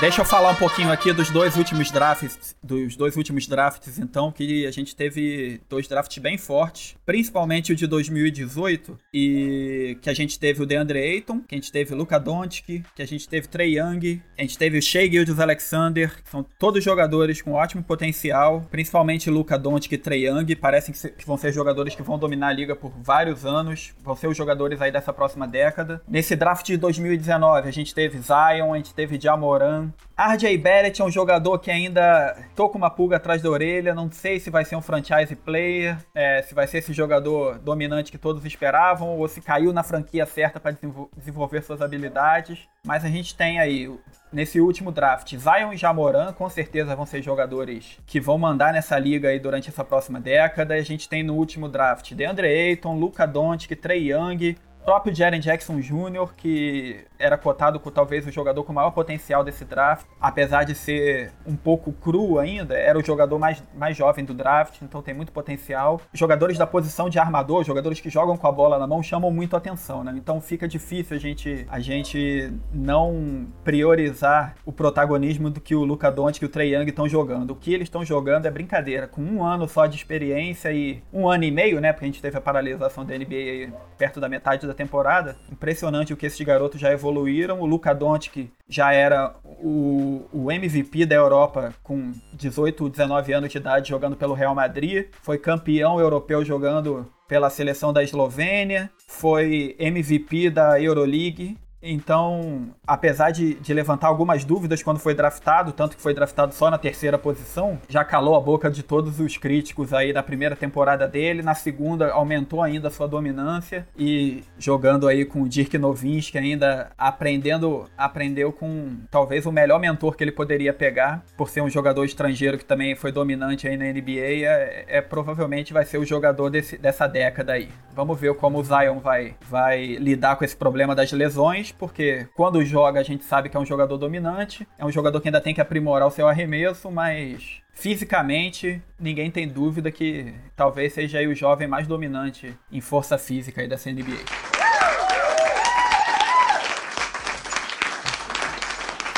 Deixa eu falar um pouquinho aqui dos dois últimos drafts, dos dois últimos drafts, então, que a gente teve dois drafts bem fortes, principalmente o de 2018, e que a gente teve o DeAndre Ayton, que a gente teve o Luka Doncic, que a gente teve Trey Young, a gente teve o Shea Gildes Alexander, são todos jogadores com ótimo potencial, principalmente Luka Doncic e Trey Young, parecem que vão ser jogadores que vão dominar a liga por vários anos, vão ser os jogadores aí dessa próxima década. Nesse draft de 2019, a gente teve Zion, a gente teve Jamoran, RJ Barrett é um jogador que ainda tô com uma pulga atrás da orelha, não sei se vai ser um franchise player, é, se vai ser esse jogador dominante que todos esperavam, ou se caiu na franquia certa para desenvolver suas habilidades. Mas a gente tem aí, nesse último draft, Zion e Jamoran, com certeza vão ser jogadores que vão mandar nessa liga aí durante essa próxima década. A gente tem no último draft DeAndre Ayton, Luca Doncic, Trey Young, próprio Jaren Jackson Jr., que era cotado como talvez o jogador com maior potencial desse draft, apesar de ser um pouco cru ainda, era o jogador mais, mais jovem do draft, então tem muito potencial. Jogadores da posição de armador, jogadores que jogam com a bola na mão, chamam muito atenção, né? Então fica difícil a gente, a gente não priorizar o protagonismo do que o Luca Doncic e o Trey Young estão jogando. O que eles estão jogando é brincadeira, com um ano só de experiência e um ano e meio, né? Porque a gente teve a paralisação da NBA perto da metade da temporada. Impressionante o que esses garotos já evoluíram. O Luka Doncic já era o, o MVP da Europa com 18, 19 anos de idade jogando pelo Real Madrid. Foi campeão europeu jogando pela seleção da Eslovênia. Foi MVP da Euroleague então, apesar de, de, levantar algumas dúvidas quando foi draftado, tanto que foi draftado só na terceira posição, já calou a boca de todos os críticos aí da primeira temporada dele. Na segunda, aumentou ainda a sua dominância e jogando aí com o Dirk Nowitzki ainda aprendendo, aprendeu com talvez o melhor mentor que ele poderia pegar, por ser um jogador estrangeiro que também foi dominante aí na NBA, é, é provavelmente vai ser o jogador desse, dessa década aí. Vamos ver como o Zion vai, vai lidar com esse problema das lesões porque quando joga a gente sabe que é um jogador dominante, é um jogador que ainda tem que aprimorar o seu arremesso, mas fisicamente ninguém tem dúvida que talvez seja o jovem mais dominante em força física aí dessa NBA.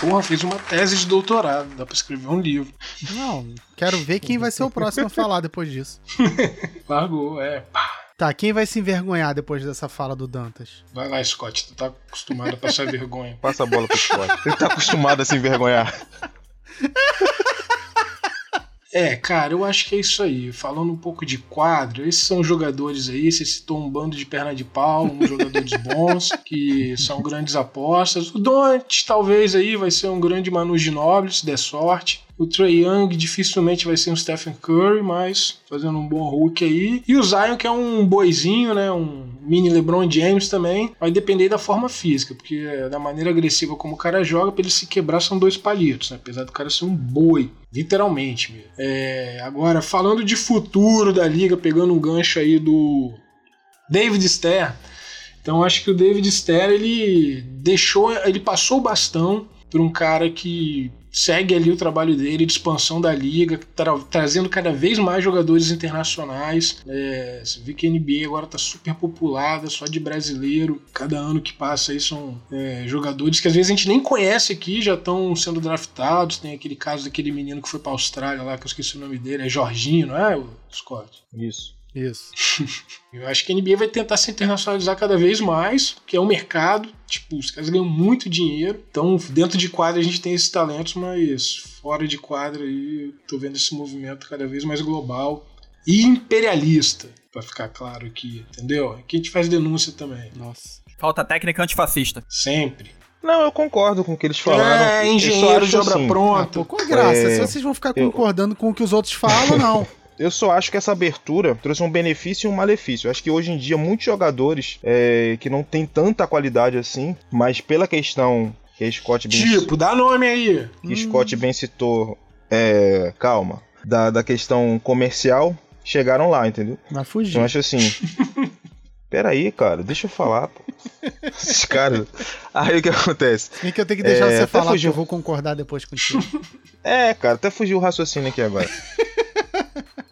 Porra, fez uma tese de doutorado, dá pra escrever um livro. Não, quero ver quem vai ser o próximo a falar depois disso. Largou, é. Pá. Tá, quem vai se envergonhar depois dessa fala do Dantas? Vai lá, Scott, tu tá acostumado a passar vergonha. Passa a bola pro Scott. Ele tá acostumado a se envergonhar. É, cara, eu acho que é isso aí. Falando um pouco de quadro, esses são jogadores aí, você citou um bando de perna de pau, uns jogadores bons, que são grandes apostas. O Don't talvez aí vai ser um grande Manu Ginóbili, se der sorte. O Trey Young dificilmente vai ser um Stephen Curry, mas fazendo um bom Hulk aí. E o Zion, que é um boizinho, né? Um mini LeBron James também. Vai depender da forma física, porque da maneira agressiva como o cara joga, para ele se quebrar são dois palitos, né? Apesar do cara ser um boi. Literalmente, mesmo. É, agora, falando de futuro da liga, pegando um gancho aí do David Stern. Então acho que o David Stern ele deixou, ele passou o bastão para um cara que segue ali o trabalho dele de expansão da liga, tra trazendo cada vez mais jogadores internacionais. É, você vê que a NBA agora está super populada, só de brasileiro. Cada ano que passa aí são é, jogadores que às vezes a gente nem conhece aqui, já estão sendo draftados. Tem aquele caso daquele menino que foi para a Austrália lá, que eu esqueci o nome dele, é Jorginho, não é, Scott? Isso. Isso. Eu acho que a NBA vai tentar se internacionalizar cada vez mais, que é um mercado, tipo, os caras ganham muito dinheiro. Então, dentro de quadra a gente tem esses talentos, mas fora de quadra aí, tô vendo esse movimento cada vez mais global e imperialista, para ficar claro aqui, entendeu? Aqui a gente faz denúncia também. Nossa. Falta técnica antifascista. Sempre. Não, eu concordo com o que eles falaram. É, engenheiro de obra assim, pronta. Ah, pô, com graça. É, Se vocês vão ficar concordando eu... com o que os outros falam, não. Eu só acho que essa abertura trouxe um benefício e um malefício. Eu acho que hoje em dia muitos jogadores é, que não tem tanta qualidade assim, mas pela questão que Scott bem Tipo, dá nome aí. Que hum. Scott bem citou, é, calma, da, da questão comercial, chegaram lá, entendeu? Mas fugir. Então eu acho assim. Peraí, cara, deixa eu falar, pô. Esses caras. Aí o que acontece? Tem que eu tenho que deixar é, você falar, fugiu. eu vou concordar depois contigo. é, cara, até fugiu o raciocínio aqui agora.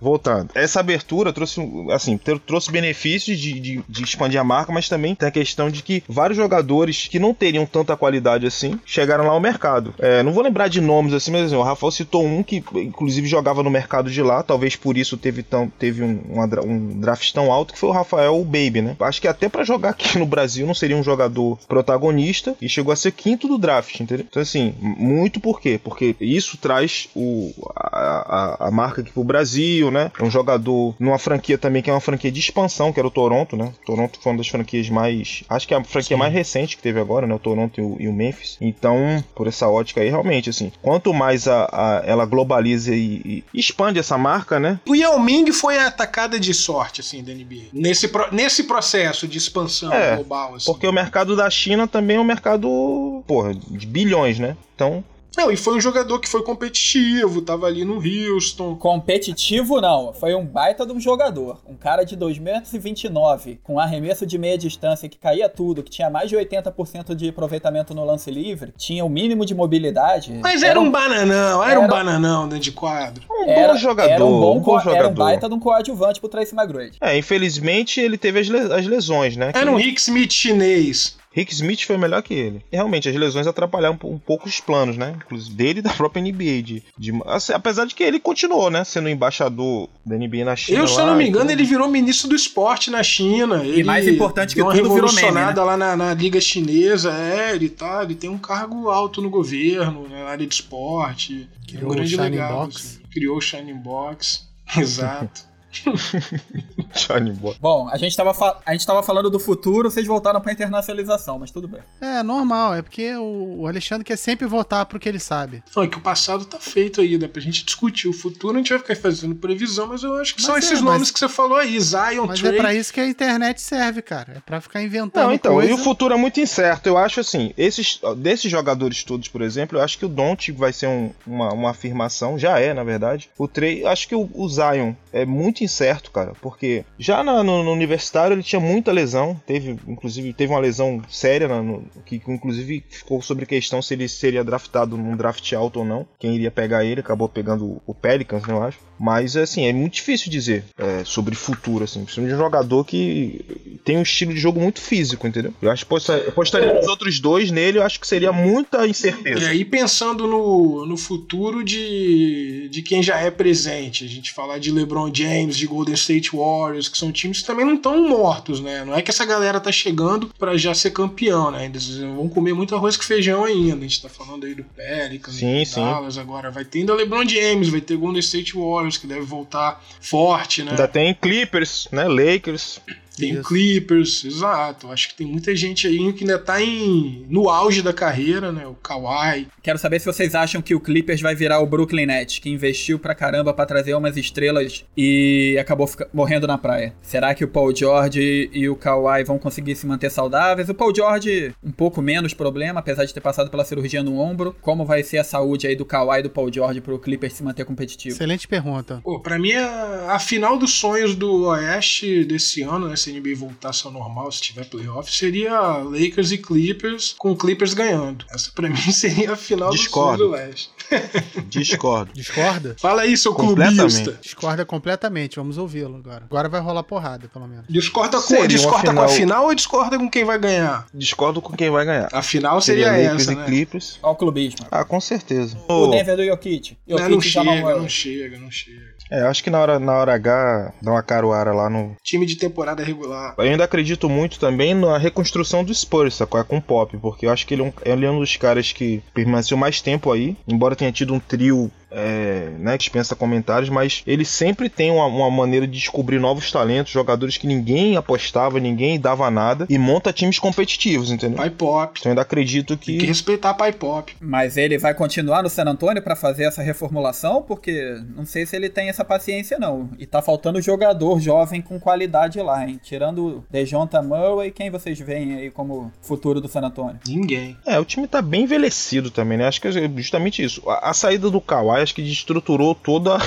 voltando. Essa abertura trouxe, assim, trouxe benefícios de, de, de, expandir a marca, mas também tem a questão de que vários jogadores que não teriam tanta qualidade assim chegaram lá ao mercado. É, não vou lembrar de nomes assim, mas assim, o Rafael citou um que, inclusive, jogava no mercado de lá, talvez por isso teve, tão, teve um, um draft tão alto, que foi o Rafael Baby, né? Acho que até para jogar aqui no Brasil não seria um jogador protagonista e chegou a ser quinto do draft, entendeu? Então, assim, muito por quê? Porque isso traz o, a, a, a marca aqui pro Brasil, né? É um jogador numa franquia também que é uma franquia de expansão, que era o Toronto, né? Toronto foi uma das franquias mais. Acho que é a franquia Sim. mais recente que teve agora, né? O Toronto e o, e o, Memphis. Então, por essa ótica aí, realmente, assim, quanto mais a, a ela globaliza e, e, expande essa marca, né? O Yao Ming foi a atacada de sorte, assim, da NBA. Nesse, pro, nesse processo de expansão é, global, assim. Porque o mercado da China também é um mercado, porra, de bilhões, né? Então, não, e foi um jogador que foi competitivo, tava ali no Houston. Competitivo não, foi um baita de um jogador. Um cara de 2,29 com arremesso de meia distância que caía tudo, que tinha mais de 80% de aproveitamento no lance livre, tinha o mínimo de mobilidade. Mas era, era um bananão, era, era, um bananão dentro de quadro. Um era, bom jogador. Era um bom, um bom jogador. Era um baita de um coadjuvante pro Tracy McGrady. É, infelizmente ele teve as, as lesões, né? Era que... um Rick Smith chinês. Rick Smith foi melhor que ele. E realmente, as lesões atrapalharam um, um pouco os planos, né? Inclusive dele e da própria NBA. De, de assim, apesar de que ele continuou, né? Sendo embaixador da NBA na China. Eu, se eu não me engano, ele virou ministro do esporte na China. Ele e mais importante que tudo, virou meme, né? lá na, na, Liga Chinesa. É, ele tá. Ele tem um cargo alto no governo, na área de esporte. Criou é um grande o Shining legado, Box. Assim. Criou o Shining Box. Exato. Bom, a gente, tava a gente tava falando do futuro, vocês voltaram pra internacionalização, mas tudo bem. É, normal, é porque o Alexandre quer sempre voltar pro que ele sabe. Não, é que o passado tá feito aí, dá pra gente discutir. O futuro a gente vai ficar fazendo previsão, mas eu acho que mas são é, esses nomes que você falou aí, Zion, Mas Trey. é pra isso que a internet serve, cara. É pra ficar inventando Não, então, coisa. e o futuro é muito incerto. Eu acho assim, esses, desses jogadores todos, por exemplo, eu acho que o Don't vai ser um, uma, uma afirmação, já é, na verdade. O Trey, acho que o, o Zion é muito incerto, cara, porque já na, no, no, universitário ele tinha muita lesão, teve inclusive teve uma lesão séria no, que inclusive ficou sobre questão se ele seria draftado num draft alto ou não, quem iria pegar ele, acabou pegando o Pelicans, né, eu acho. Mas assim, é muito difícil dizer é, sobre futuro, assim, principalmente de um jogador que tem um estilo de jogo muito físico, entendeu? Eu acho que apostaria os outros dois nele, eu acho que seria muita incerteza. E aí, pensando no, no futuro de, de quem já é presente, a gente falar de LeBron James, de Golden State Warriors, que são times que também não estão mortos, né? Não é que essa galera tá chegando para já ser campeão, né? Eles vão comer muito arroz com feijão ainda. A gente tá falando aí do Pelicans, sim, do Dallas agora. Vai ter ainda LeBron James, vai ter Golden State Warriors, que deve voltar forte, né? Ainda tem Clippers, né? Lakers. Tem Isso. Clippers, exato. Acho que tem muita gente aí que ainda tá em, no auge da carreira, né? O Kawhi. Quero saber se vocês acham que o Clippers vai virar o Brooklyn Nets, que investiu pra caramba pra trazer umas estrelas e acabou morrendo na praia. Será que o Paul George e o Kawhi vão conseguir se manter saudáveis? O Paul George, um pouco menos problema, apesar de ter passado pela cirurgia no ombro. Como vai ser a saúde aí do Kawhi e do Paul George pro Clippers se manter competitivo? Excelente pergunta. Pô, pra mim, a, a final dos sonhos do Oeste desse ano, né? Se a NBA voltasse ao normal, se tiver playoff, seria Lakers e Clippers, com o Clippers ganhando. Essa pra mim seria a final Discordo. do Sul do Leste. Discordo. Discorda? Fala aí, seu clubista. Discorda completamente, vamos ouvi-lo agora. Agora vai rolar porrada, pelo menos. Discorda, com, discorda final... com a final ou discorda com quem vai ganhar? Discordo com quem vai ganhar. A final seria, seria essa, né? Clippers. Olha o clubismo. Ah, com certeza. O Denver do Jokic. Jokic não, não chega, não chega, não chega. É, acho que na hora, na hora H dá uma caruara lá no. Time de temporada regular. Eu ainda acredito muito também na reconstrução do Spurs, sacou? É com o Pop, porque eu acho que ele é, um, ele é um dos caras que permaneceu mais tempo aí, embora tenha tido um trio é, né, dispensa comentários, mas ele sempre tem uma, uma, maneira de descobrir novos talentos, jogadores que ninguém apostava, ninguém dava nada, e monta times competitivos, entendeu? Pai Pop. Então eu ainda acredito que. Tem que respeitar Pai Pop. Mas ele vai continuar no San Antonio para fazer essa reformulação? Porque não sei se ele tem essa paciência, não. E tá faltando jogador jovem com qualidade lá, hein? Tirando Dejonta Murray, quem vocês veem aí como futuro do San Antonio? Ninguém. É, o time tá bem envelhecido também, né? Acho que é justamente isso. A, a saída do Kawhi acho que destruturou toda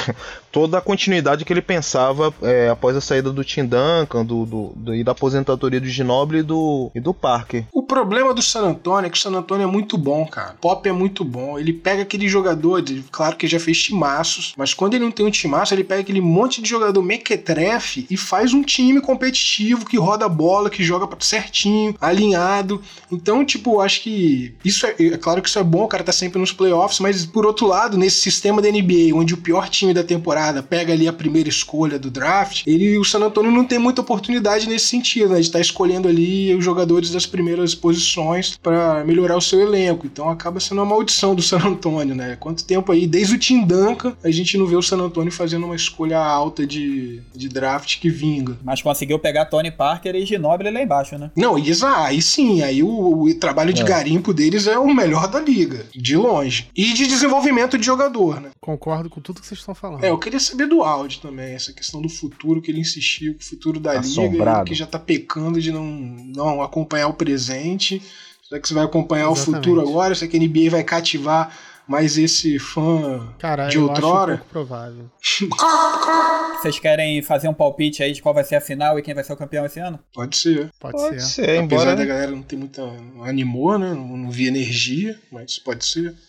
toda a continuidade que ele pensava é, após a saída do Tim Duncan do, do, do, e da aposentadoria do Ginobili e do, e do Parker. O problema do San Antonio é que o San Antonio é muito bom, cara. Pop é muito bom. Ele pega aquele jogador, claro que já fez timaços, mas quando ele não tem um timaço, ele pega aquele monte de jogador mequetrefe e faz um time competitivo que roda a bola, que joga certinho, alinhado. Então, tipo, acho que isso é, é claro que isso é bom, o cara tá sempre nos playoffs, mas por outro lado, nesse sistema da NBA, onde o pior time da temporada pega ali a primeira escolha do draft, ele o San Antonio não tem muita oportunidade nesse sentido, né, de estar tá escolhendo ali os jogadores das primeiras posições para melhorar o seu elenco. Então acaba sendo uma maldição do San Antonio, né? Quanto tempo aí, desde o Tim Duncan, a gente não vê o San Antonio fazendo uma escolha alta de, de draft que vinga. Mas conseguiu pegar Tony Parker e Ginobili lá embaixo, né? Não, ah, aí sim, aí o, o trabalho de é. garimpo deles é o melhor da liga, de longe. E de desenvolvimento de jogador, né? Concordo com tudo que vocês estão falando. É, eu queria saber do áudio também, essa questão do futuro que ele insistiu, o futuro da Assombrado. liga, que já tá pecando de não, não acompanhar o presente. Será que você vai acompanhar Exatamente. o futuro agora? Será que a NBA vai cativar mais esse fã Cara, de outrora? Acho um provável. Vocês querem fazer um palpite aí de qual vai ser a final e quem vai ser o campeão esse ano? Pode ser. Pode, pode ser. ser. Apesar embora... da galera não ter muita. Não animou, né? Não, não vi energia, mas pode ser.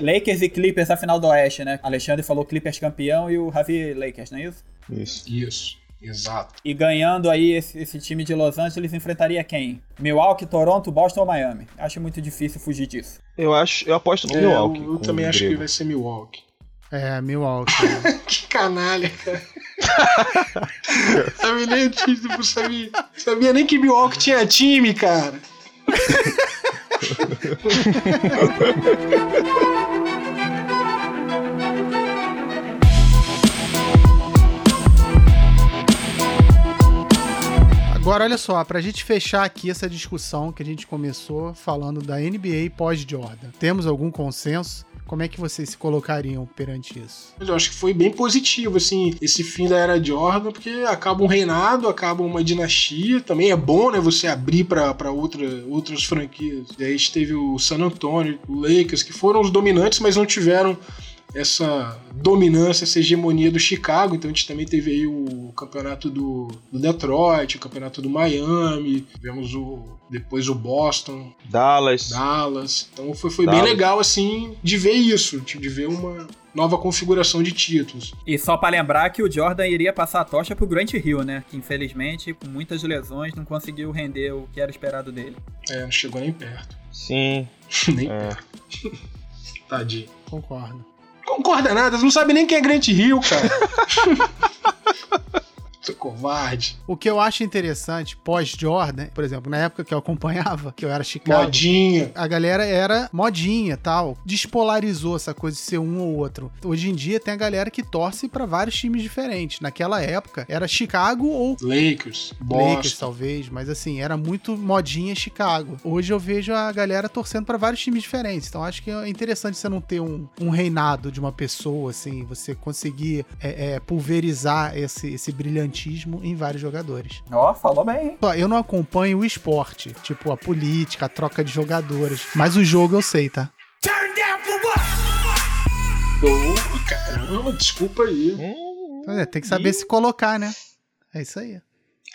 Lakers e Clippers a final do Oeste, né? Alexandre falou Clippers campeão e o Ravi Lakers, não é isso? Isso. Isso. Exato. E ganhando aí esse, esse, time de Los Angeles enfrentaria quem? Milwaukee, Toronto, Boston ou Miami? Acho muito difícil fugir disso. Eu acho, eu aposto no é, Milwaukee. Eu, eu também acho que vai ser Milwaukee. É, Milwaukee. que canalha, cara. sabia nem tipo, sabia, sabia nem que Milwaukee tinha time, cara. Agora, olha só, pra gente fechar aqui essa discussão que a gente começou falando da NBA pós-Jordan, temos algum consenso? Como é que vocês se colocariam perante isso? Eu acho que foi bem positivo, assim, esse fim da era Jordan, porque acaba um reinado, acaba uma dinastia. Também é bom, né, você abrir para outra, outras franquias. E aí a gente teve o San Antonio, o Lakers, que foram os dominantes, mas não tiveram essa dominância, essa hegemonia do Chicago. Então a gente também teve aí o campeonato do, do Detroit, o campeonato do Miami, tivemos o, depois o Boston, Dallas. Dallas. Então foi, foi Dallas. bem legal assim de ver isso, de ver uma nova configuração de títulos. E só para lembrar que o Jordan iria passar a tocha pro Grant Hill, né? Que infelizmente, com muitas lesões, não conseguiu render o que era esperado dele. É, não chegou nem perto. Sim. nem é. perto. Tadinho. Concordo. Concorda nada, não sabe nem quem é Grant Hill, cara. Seu covarde. O que eu acho interessante, pós-Jordan, por exemplo, na época que eu acompanhava, que eu era Chicago. Modinha. A galera era modinha tal. Despolarizou essa coisa de ser um ou outro. Hoje em dia tem a galera que torce para vários times diferentes. Naquela época era Chicago ou. Lakers. Boston. Lakers, talvez. Mas assim, era muito modinha Chicago. Hoje eu vejo a galera torcendo para vários times diferentes. Então acho que é interessante você não ter um, um reinado de uma pessoa, assim. Você conseguir é, é, pulverizar esse, esse brilhantismo em vários jogadores. Ó, oh, falou bem. Só, eu não acompanho o esporte, tipo a política, a troca de jogadores, mas o jogo eu sei, tá? Turn down for what? Oh, caramba, desculpa aí. É, tem que saber se colocar, né? É isso aí.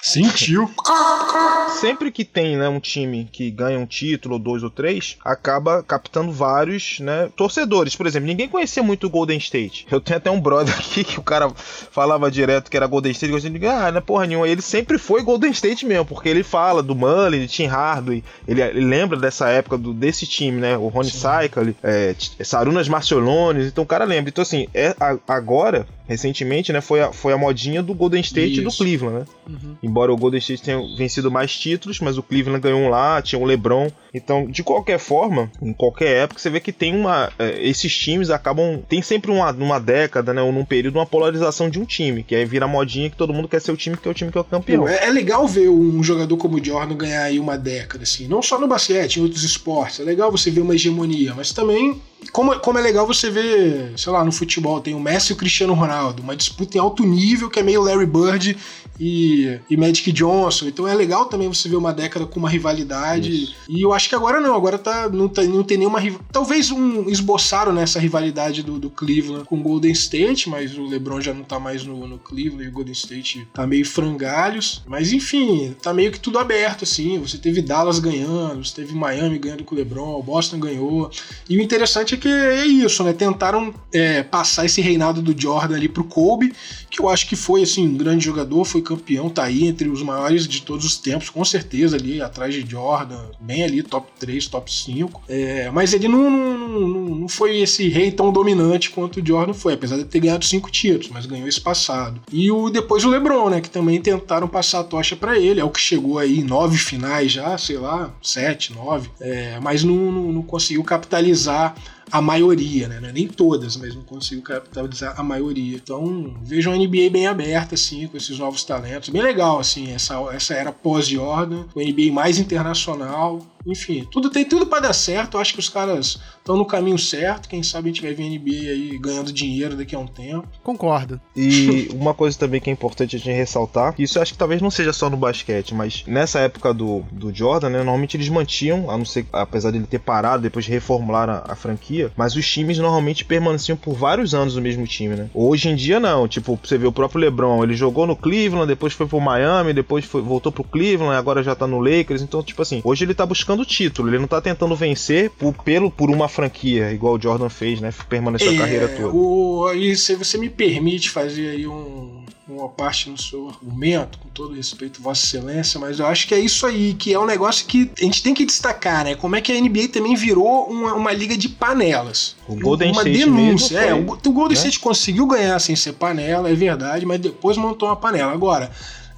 Sentiu. Sempre que tem né, um time que ganha um título, ou dois ou três, acaba captando vários né, torcedores. Por exemplo, ninguém conhecia muito o Golden State. Eu tenho até um brother aqui que o cara falava direto que era Golden State. E eu digo, ah, não é porra nenhuma. Ele sempre foi Golden State mesmo, porque ele fala do Mullen, de Tim Hardaway. Ele, ele, lembra dessa época do, desse time, né? O Ronnie Cycle, é, Sarunas Marciolones. Então o cara lembra. Então, assim, é, a, agora recentemente, né, foi a, foi a modinha do Golden State Isso. e do Cleveland, né? Uhum. Embora o Golden State tenha vencido mais títulos, mas o Cleveland ganhou um lá, tinha o LeBron. Então, de qualquer forma, em qualquer época, você vê que tem uma. É, esses times acabam. Tem sempre uma, numa década, né, ou num período, uma polarização de um time, que aí vira modinha que todo mundo quer ser o time que é o time que é o campeão. É, é legal ver um jogador como o Jordan ganhar aí uma década, assim. Não só no basquete, em outros esportes. É legal você ver uma hegemonia, mas também como, como é legal você ver, sei lá, no futebol, tem o Messi e o Cristiano Ronaldo, uma disputa em alto nível que é meio Larry Bird e, e Magic Johnson. Então é legal também você ver uma década com uma rivalidade. Isso. E eu acho que agora não, agora tá, não, tá, não tem nenhuma Talvez um esboçaram nessa rivalidade do, do Cleveland com o Golden State, mas o LeBron já não tá mais no, no Cleveland e o Golden State tá meio frangalhos. Mas enfim, tá meio que tudo aberto, assim. Você teve Dallas ganhando, você teve Miami ganhando com o LeBron, o Boston ganhou. E o interessante é que é isso, né? Tentaram é, passar esse reinado do Jordan ali pro Kobe, que eu acho que foi, assim, um grande jogador, foi campeão, tá aí entre os maiores de todos os tempos, com certeza ali atrás de Jordan, bem ali, top 3, top 5. É, mas ele não, não, não, foi esse rei tão dominante quanto o Jordan foi, apesar de ter ganhado cinco títulos, mas ganhou esse passado. E o, depois o LeBron, né, que também tentaram passar a tocha para ele, é o que chegou aí em nove finais já, sei lá, sete, nove, é, mas não, não, não conseguiu capitalizar a maioria, né? É nem todas, mas não consigo capitalizar a maioria. Então, vejo a NBA bem aberta, assim, com esses novos talentos. Bem legal, assim, essa, essa era pós-Jordan, o NBA mais internacional, enfim, tudo tem tudo para dar certo. Eu acho que os caras estão no caminho certo. Quem sabe a gente vai ver a NBA aí ganhando dinheiro daqui a um tempo. Concordo. E uma coisa também que é importante a gente ressaltar, isso eu acho que talvez não seja só no basquete, mas nessa época do, do Jordan, né, normalmente eles mantinham, a não ser, apesar de ele ter parado depois de reformular a, a franquia, mas os times normalmente permaneciam por vários anos no mesmo time, né? Hoje em dia não, tipo, você vê o próprio LeBron, ele jogou no Cleveland, depois foi pro Miami, depois foi, voltou pro Cleveland, agora já tá no Lakers, então tipo assim, hoje ele tá buscando buscando o título, ele não tá tentando vencer por, pelo, por uma franquia, igual o Jordan fez, né? Permaneceu é, a carreira toda. O, e se você me permite fazer aí um, uma parte no seu argumento, com todo respeito, Vossa Excelência, mas eu acho que é isso aí, que é um negócio que a gente tem que destacar, né? Como é que a NBA também virou uma, uma liga de panelas. O Golden uma State denúncia. Foi, é, o, o Golden né? State conseguiu ganhar sem ser panela, é verdade, mas depois montou uma panela. Agora,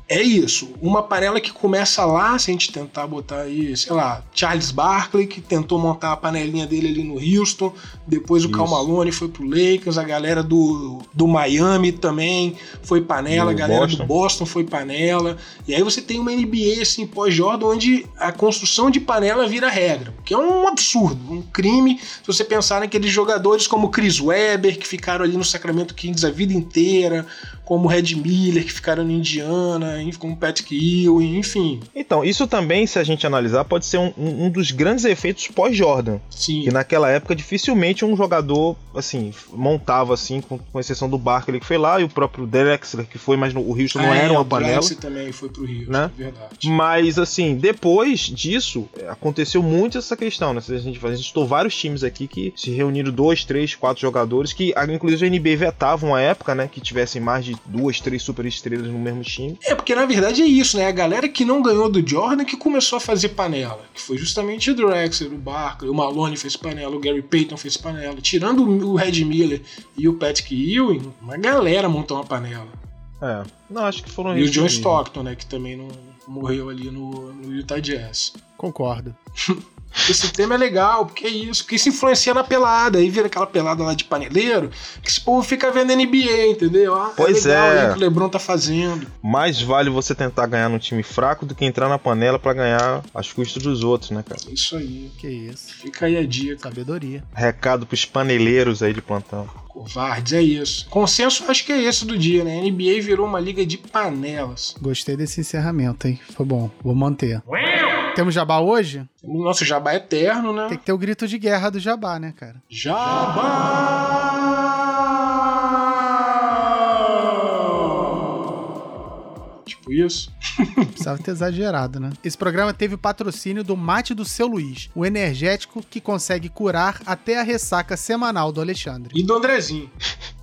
é isso. Uma panela que começa lá, se a gente tentar botar aí, sei lá, Charles Barkley, que tentou montar a panelinha dele ali no Houston, depois o Cal Malone foi pro Lakers, a galera do, do Miami também foi panela, a galera Boston. do Boston foi panela. E aí você tem uma NBA assim, pós-Jordan, onde a construção de panela vira regra, que é um absurdo, um crime. Se você pensar naqueles jogadores como Chris Webber, que ficaram ali no Sacramento Kings a vida inteira, como Red Miller, que ficaram no Indiana, como Patrick Ewing, enfim. Então, isso também, se a gente analisar, pode ser um, um dos grandes efeitos pós-Jordan. Sim. Que naquela época, dificilmente um jogador, assim, montava, assim, com, com exceção do Barkley que foi lá, e o próprio Drexler que foi, mas no, o Houston não é, era uma panela. O também foi pro Rio, né? É verdade. Mas, assim, depois disso, aconteceu muito essa questão, né? A gente, a gente citou vários times aqui que se reuniram dois, três, quatro jogadores, que inclusive a NBA vetava uma época, né, que tivessem mais de duas, três super estrelas no mesmo time. É, porque na verdade é isso, né? A galera que não ganhou do Jordan que começou a fazer panela. Que foi justamente o Drexler, o Barkley, o Malone fez panela, o Gary Payton fez panela. Tirando o Red Miller e o Patrick Ewing, uma galera montou uma panela. É, não, acho que foram E o John Stockton, né? Que também não morreu ali no, no Utah Jazz. Concordo. Esse tema é legal, porque é isso, porque isso influencia na pelada, aí vira aquela pelada lá de paneleiro, que esse povo fica vendo NBA, entendeu? Ah, é pois é. Legal é. o que o Lebron tá fazendo. Mais vale você tentar ganhar num time fraco do que entrar na panela para ganhar às custas dos outros, né, cara? Isso aí. Que isso. Fica aí a dica. Sabedoria. Recado pros paneleiros aí de plantão. Covardes, é isso. Consenso, acho que é esse do dia, né? NBA virou uma liga de panelas. Gostei desse encerramento, hein? Foi bom. Vou manter. Temos jabá hoje? O nosso jabá é eterno, né? Tem que ter o grito de guerra do jabá, né, cara? Jabá! Tipo isso. Precisava ter exagerado, né? Esse programa teve o patrocínio do Mate do Seu Luiz, o energético que consegue curar até a ressaca semanal do Alexandre. E do Andrezinho.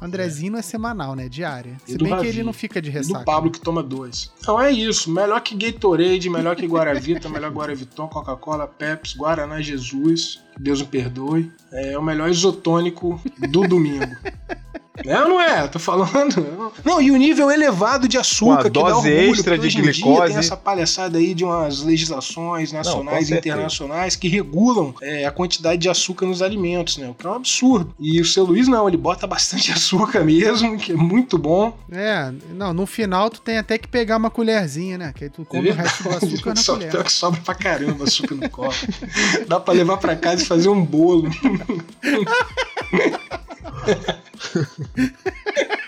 O Andrezinho não é semanal, né? É diária. E Se bem que ele não fica de E ressaca. do Pablo que toma dois. Então é isso. Melhor que Gatorade, melhor que Guaravita, melhor Guaraviton, Coca-Cola, Pepsi, Guaraná Jesus. Deus me perdoe. É o melhor isotônico do domingo. Não, não é, tô falando. Não, e o nível elevado de açúcar Uma que dá dose orgulho, extra de hoje em dia glicose. tem essa palhaçada aí de umas legislações nacionais e certeza. internacionais que regulam é, a quantidade de açúcar nos alimentos, né? O que é um absurdo. E o seu Luiz não, ele bota bastante açúcar mesmo, que é muito bom. É, não, no final tu tem até que pegar uma colherzinha, né? Que aí tu come o resto do açúcar na Só- colher. pior que sobra pra caramba açúcar no copo. Dá pra levar pra casa e fazer um bolo.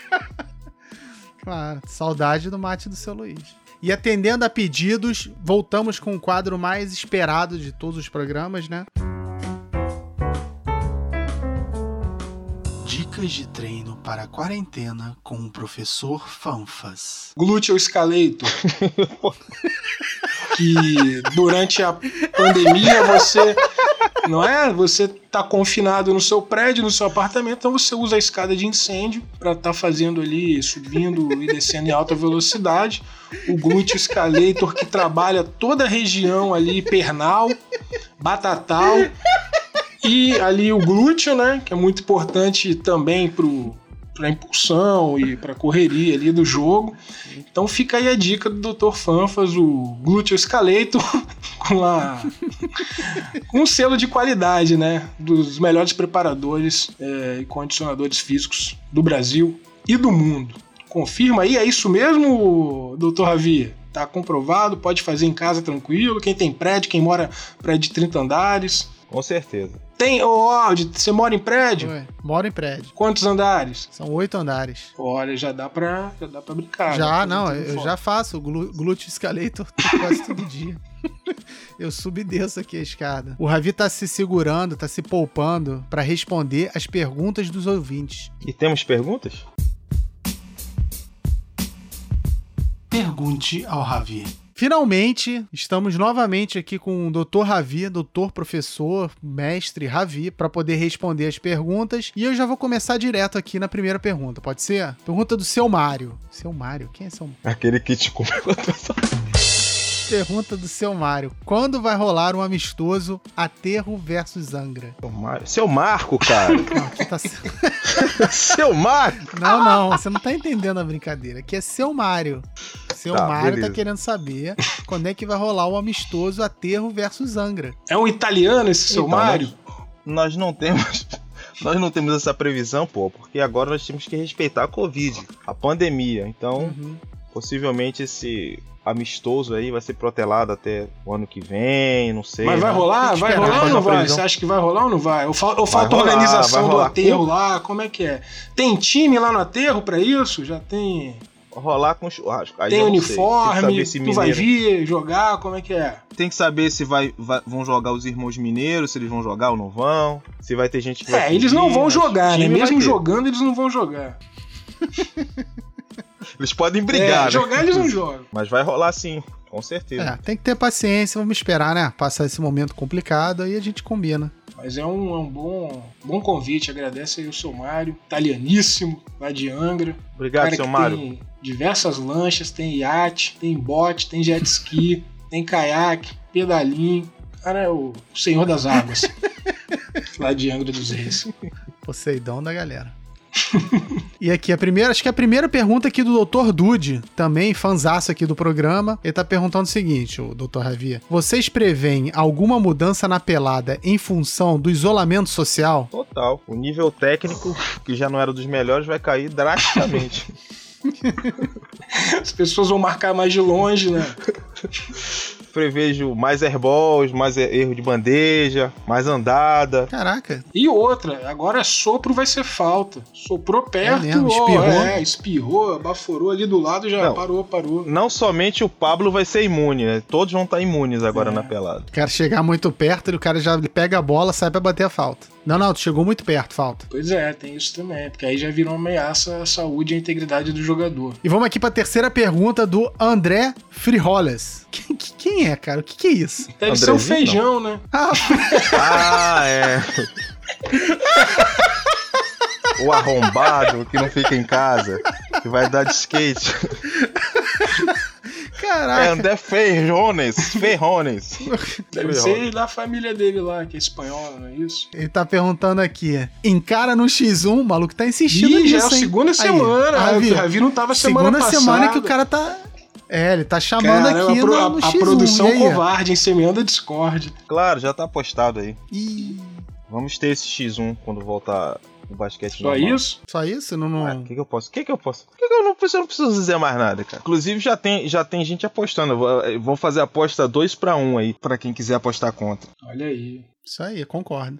Claro, saudade do mate do seu Luiz. E atendendo a pedidos, voltamos com o quadro mais esperado de todos os programas, né? Dicas de treino para a quarentena com o professor Fanfas. Glúteo escalator. que durante a pandemia você não é? Você tá confinado no seu prédio, no seu apartamento, então você usa a escada de incêndio para estar fazendo ali, subindo e descendo em alta velocidade. O glúteo escalator que trabalha toda a região ali, pernal, batatal e ali o glúteo, né, que é muito importante também pro para impulsão e para correria ali do jogo. Então fica aí a dica do Dr. Fanfas, o glúteo escalator com a com um selo de qualidade, né, dos melhores preparadores é, e condicionadores físicos do Brasil e do mundo. Confirma aí, é isso mesmo, Dr. Ravi? Tá comprovado, pode fazer em casa tranquilo. Quem tem prédio, quem mora prédio de 30 andares. Com certeza. Tem, ô, Aldi, você mora em prédio? Ué, moro em prédio. Quantos andares? São oito andares. Olha, já dá pra, já dá pra brincar. já, né? não, eu fora. já faço glú- glúteo escalator quase todo dia. eu subo e desço aqui a escada. O Ravi tá se segurando, tá se poupando pra responder as perguntas dos ouvintes. E temos perguntas? Pergunte ao Ravi. Finalmente, estamos novamente aqui com o Dr. Ravi, doutor, professor, mestre Ravi, para poder responder as perguntas. E eu já vou começar direto aqui na primeira pergunta, pode ser? Pergunta do seu Mário. Seu Mário? Quem é seu Aquele que te comeu. Pergunta do seu Mário. Quando vai rolar um amistoso Aterro versus Angra? Seu Mário. Seu Marco, cara. Não, aqui tá... Seu Marco. não, não, você não tá entendendo a brincadeira. Aqui é seu Mário. Seu Tá, Mário beleza. tá querendo saber quando é que vai rolar o amistoso Aterro versus Angra. É um italiano esse seu Então, Mário? Nós não temos. Nós não temos essa previsão, pô, porque agora nós temos que respeitar a Covid, a pandemia. Então, Uhum. Possivelmente esse amistoso aí vai ser protelado até o ano que vem, não sei. Mas vai né? rolar? Tem Vai rolar ou não vai? previsão. Você acha que vai rolar ou não vai? Ou, fal- ou falta rolar, organização do aterro lá? Como é que é? Tem time lá no aterro pra isso? Já tem, Rolar com churrasco. Aí tem. Tem uniforme? se Tu vai vir jogar? Como é que é? Tem que saber se vai, vai- vão jogar os irmãos mineiros, se eles vão jogar ou não vão. Se vai ter gente que vai. É, eles não fugir, vão jogar, né? Mesmo jogando, eles não vão jogar. Eles podem brigar, É, né? jogar eles não jogam. Mas vai rolar sim, com certeza. É, tem que ter paciência, vamos esperar, né? Passar esse momento complicado aí a gente combina. Mas é um, é um bom, bom convite. Agradece aí o seu Mário, italianíssimo, lá de Angra. Obrigado, cara seu que Mário. tem diversas lanchas, tem iate, tem bote, tem jet ski, tem caiaque, pedalinho. O cara é o senhor das águas. lá de Angra dos Reis. Poseidão da galera. E aqui, a primeira, acho que a primeira pergunta aqui do Dr. Dude, também fanzaço aqui do programa. Ele tá perguntando o seguinte, o Dr. Ravi. Vocês preveem alguma mudança na pelada em função do isolamento social? Total. O nível técnico, que já não era dos melhores, vai cair drasticamente. As pessoas vão marcar mais de longe, né? Prevejo mais airballs, mais erro de bandeja, mais andada. Caraca, E outra, agora sopro vai ser falta. Soprou perto, mesmo? ó, Espirrou? é, espirrou, baforou ali do lado já Não. parou, parou. Não somente o Pablo vai ser imune, né? Todos vão estar imunes agora É. na pelada. o cara chegar muito perto, o cara já pega a bola, sai pra bater a falta. Não, não, tu chegou muito perto, falta. Pois é, tem isso também, porque aí já virou uma ameaça à saúde e à integridade do jogador. E vamos aqui pra terceira pergunta do André Frijoles. Quem, quem é, cara? O que, que é isso? Deve ser o Andrezinho, feijão, né? Ah, Ah, é. o arrombado que não fica em casa, que vai dar de skate. Caraca. É André Ferrones. Ferrones. Deve ser da família dele lá, que é espanhola, não é isso? Ele tá perguntando aqui. Encara no X1, o maluco tá insistindo Ih, já é nisso, a hein? segunda Aí, semana. Ravi, o Ravi não tava semana segunda passada. semana que o cara tá... É, ele tá chamando Caramba, aqui a, pro- no, a- no a X1. produção e aí? covarde, em semeando a Discord. Claro, já tá postado aí. Ih, Vamos ter esse X1 quando voltar o basquete Só normal. isso? só isso? Não, não... O que, que eu posso? O que, que eu posso? O que, que eu não preciso, não preciso dizer mais nada, cara. Inclusive já tem, já tem gente apostando. Eu vou, eu vou fazer a aposta 2 pra 1 aí, pra quem quiser apostar contra. Olha aí. Isso aí, concordo.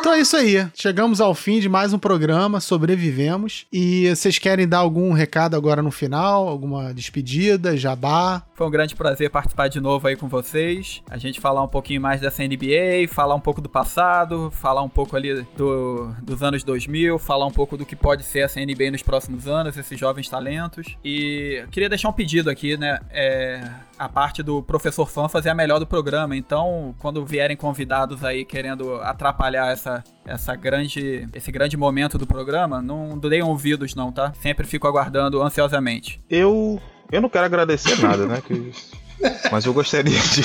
Então é isso aí. Chegamos ao fim de mais um programa, sobrevivemos. E vocês querem dar algum recado agora no final? Alguma despedida, jabá? Foi um grande prazer participar de novo aí com vocês. A gente falar um pouquinho mais dessa NBA, falar um pouco do passado, falar um pouco ali do, dos anos 2000, falar um pouco do que pode ser essa NBA nos próximos anos, esses jovens talentos. E queria deixar um pedido aqui, né? É, a parte do professor fã fazer a melhor do programa. Então, quando vierem convidados aí querendo atrapalhar essa, essa grande, esse grande momento do programa, não deem ouvidos não, tá? Sempre fico aguardando ansiosamente. Eu. Eu não quero agradecer nada, né? que- Mas eu gostaria de.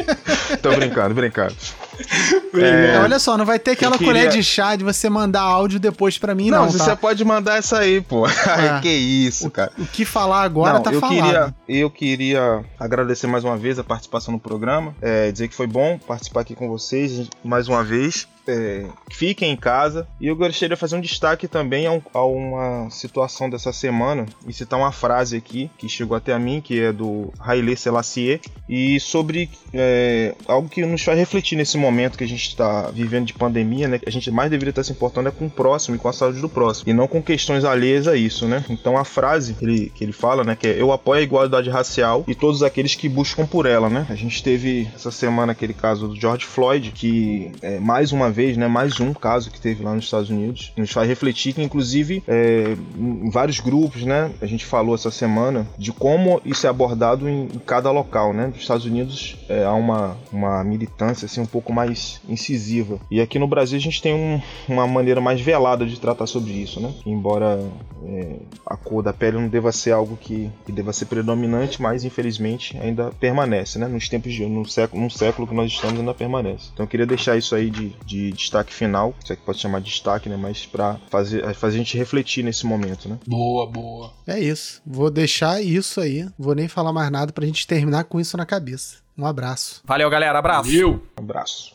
Tô brincando, brincando. É, olha só, não vai ter aquela queria- colher de chá de você mandar áudio depois pra mim, não, Não, tá? você pode mandar essa aí, pô. É. que isso, cara. O que falar agora Não, tá eu falado. Queria, eu queria agradecer mais uma vez a participação no programa, é, dizer que foi bom participar aqui com vocês mais uma vez. É, fiquem em casa. E eu gostaria de fazer um destaque também a, um- a uma situação dessa semana e citar uma frase aqui que chegou até a mim, que é do Haile Selassie, e sobre é, algo que nos faz refletir nesse momento que a gente está vivendo de pandemia, né? A gente mais deveria estar se importando é com o próximo e com a saúde do próximo, e não com questões alheias a isso, né? Então a frase que ele, que ele fala, né, que é eu apoio a igualdade racial e todos aqueles que buscam por ela, né? A gente teve essa semana aquele caso do George Floyd, que é mais uma vez, né, mais um caso que teve lá nos Estados Unidos, nos faz refletir que inclusive é, em vários grupos, né, a gente falou essa semana de como isso é abordado em cada local, né? Nos Estados Unidos é, há uma, uma militância assim um pouco mais incisiva e aqui no Brasil a gente tem um- uma maneira mais velada de tratar sobre isso, né? Embora é, a cor da pele não deva ser algo que, que deva ser predominante, mas infelizmente ainda permanece, né? Nos tempos de no século, num século que nós estamos ainda permanece. Então eu queria deixar isso aí de, de destaque final, se é que pode chamar de destaque, né? Mas para fazer, fazer a gente refletir nesse momento, né? Boa, boa. É isso. Vou deixar isso aí. Vou nem falar mais nada pra gente terminar com isso na cabeça. Um abraço. Valeu, galera. Abraço. Valeu. Um abraço.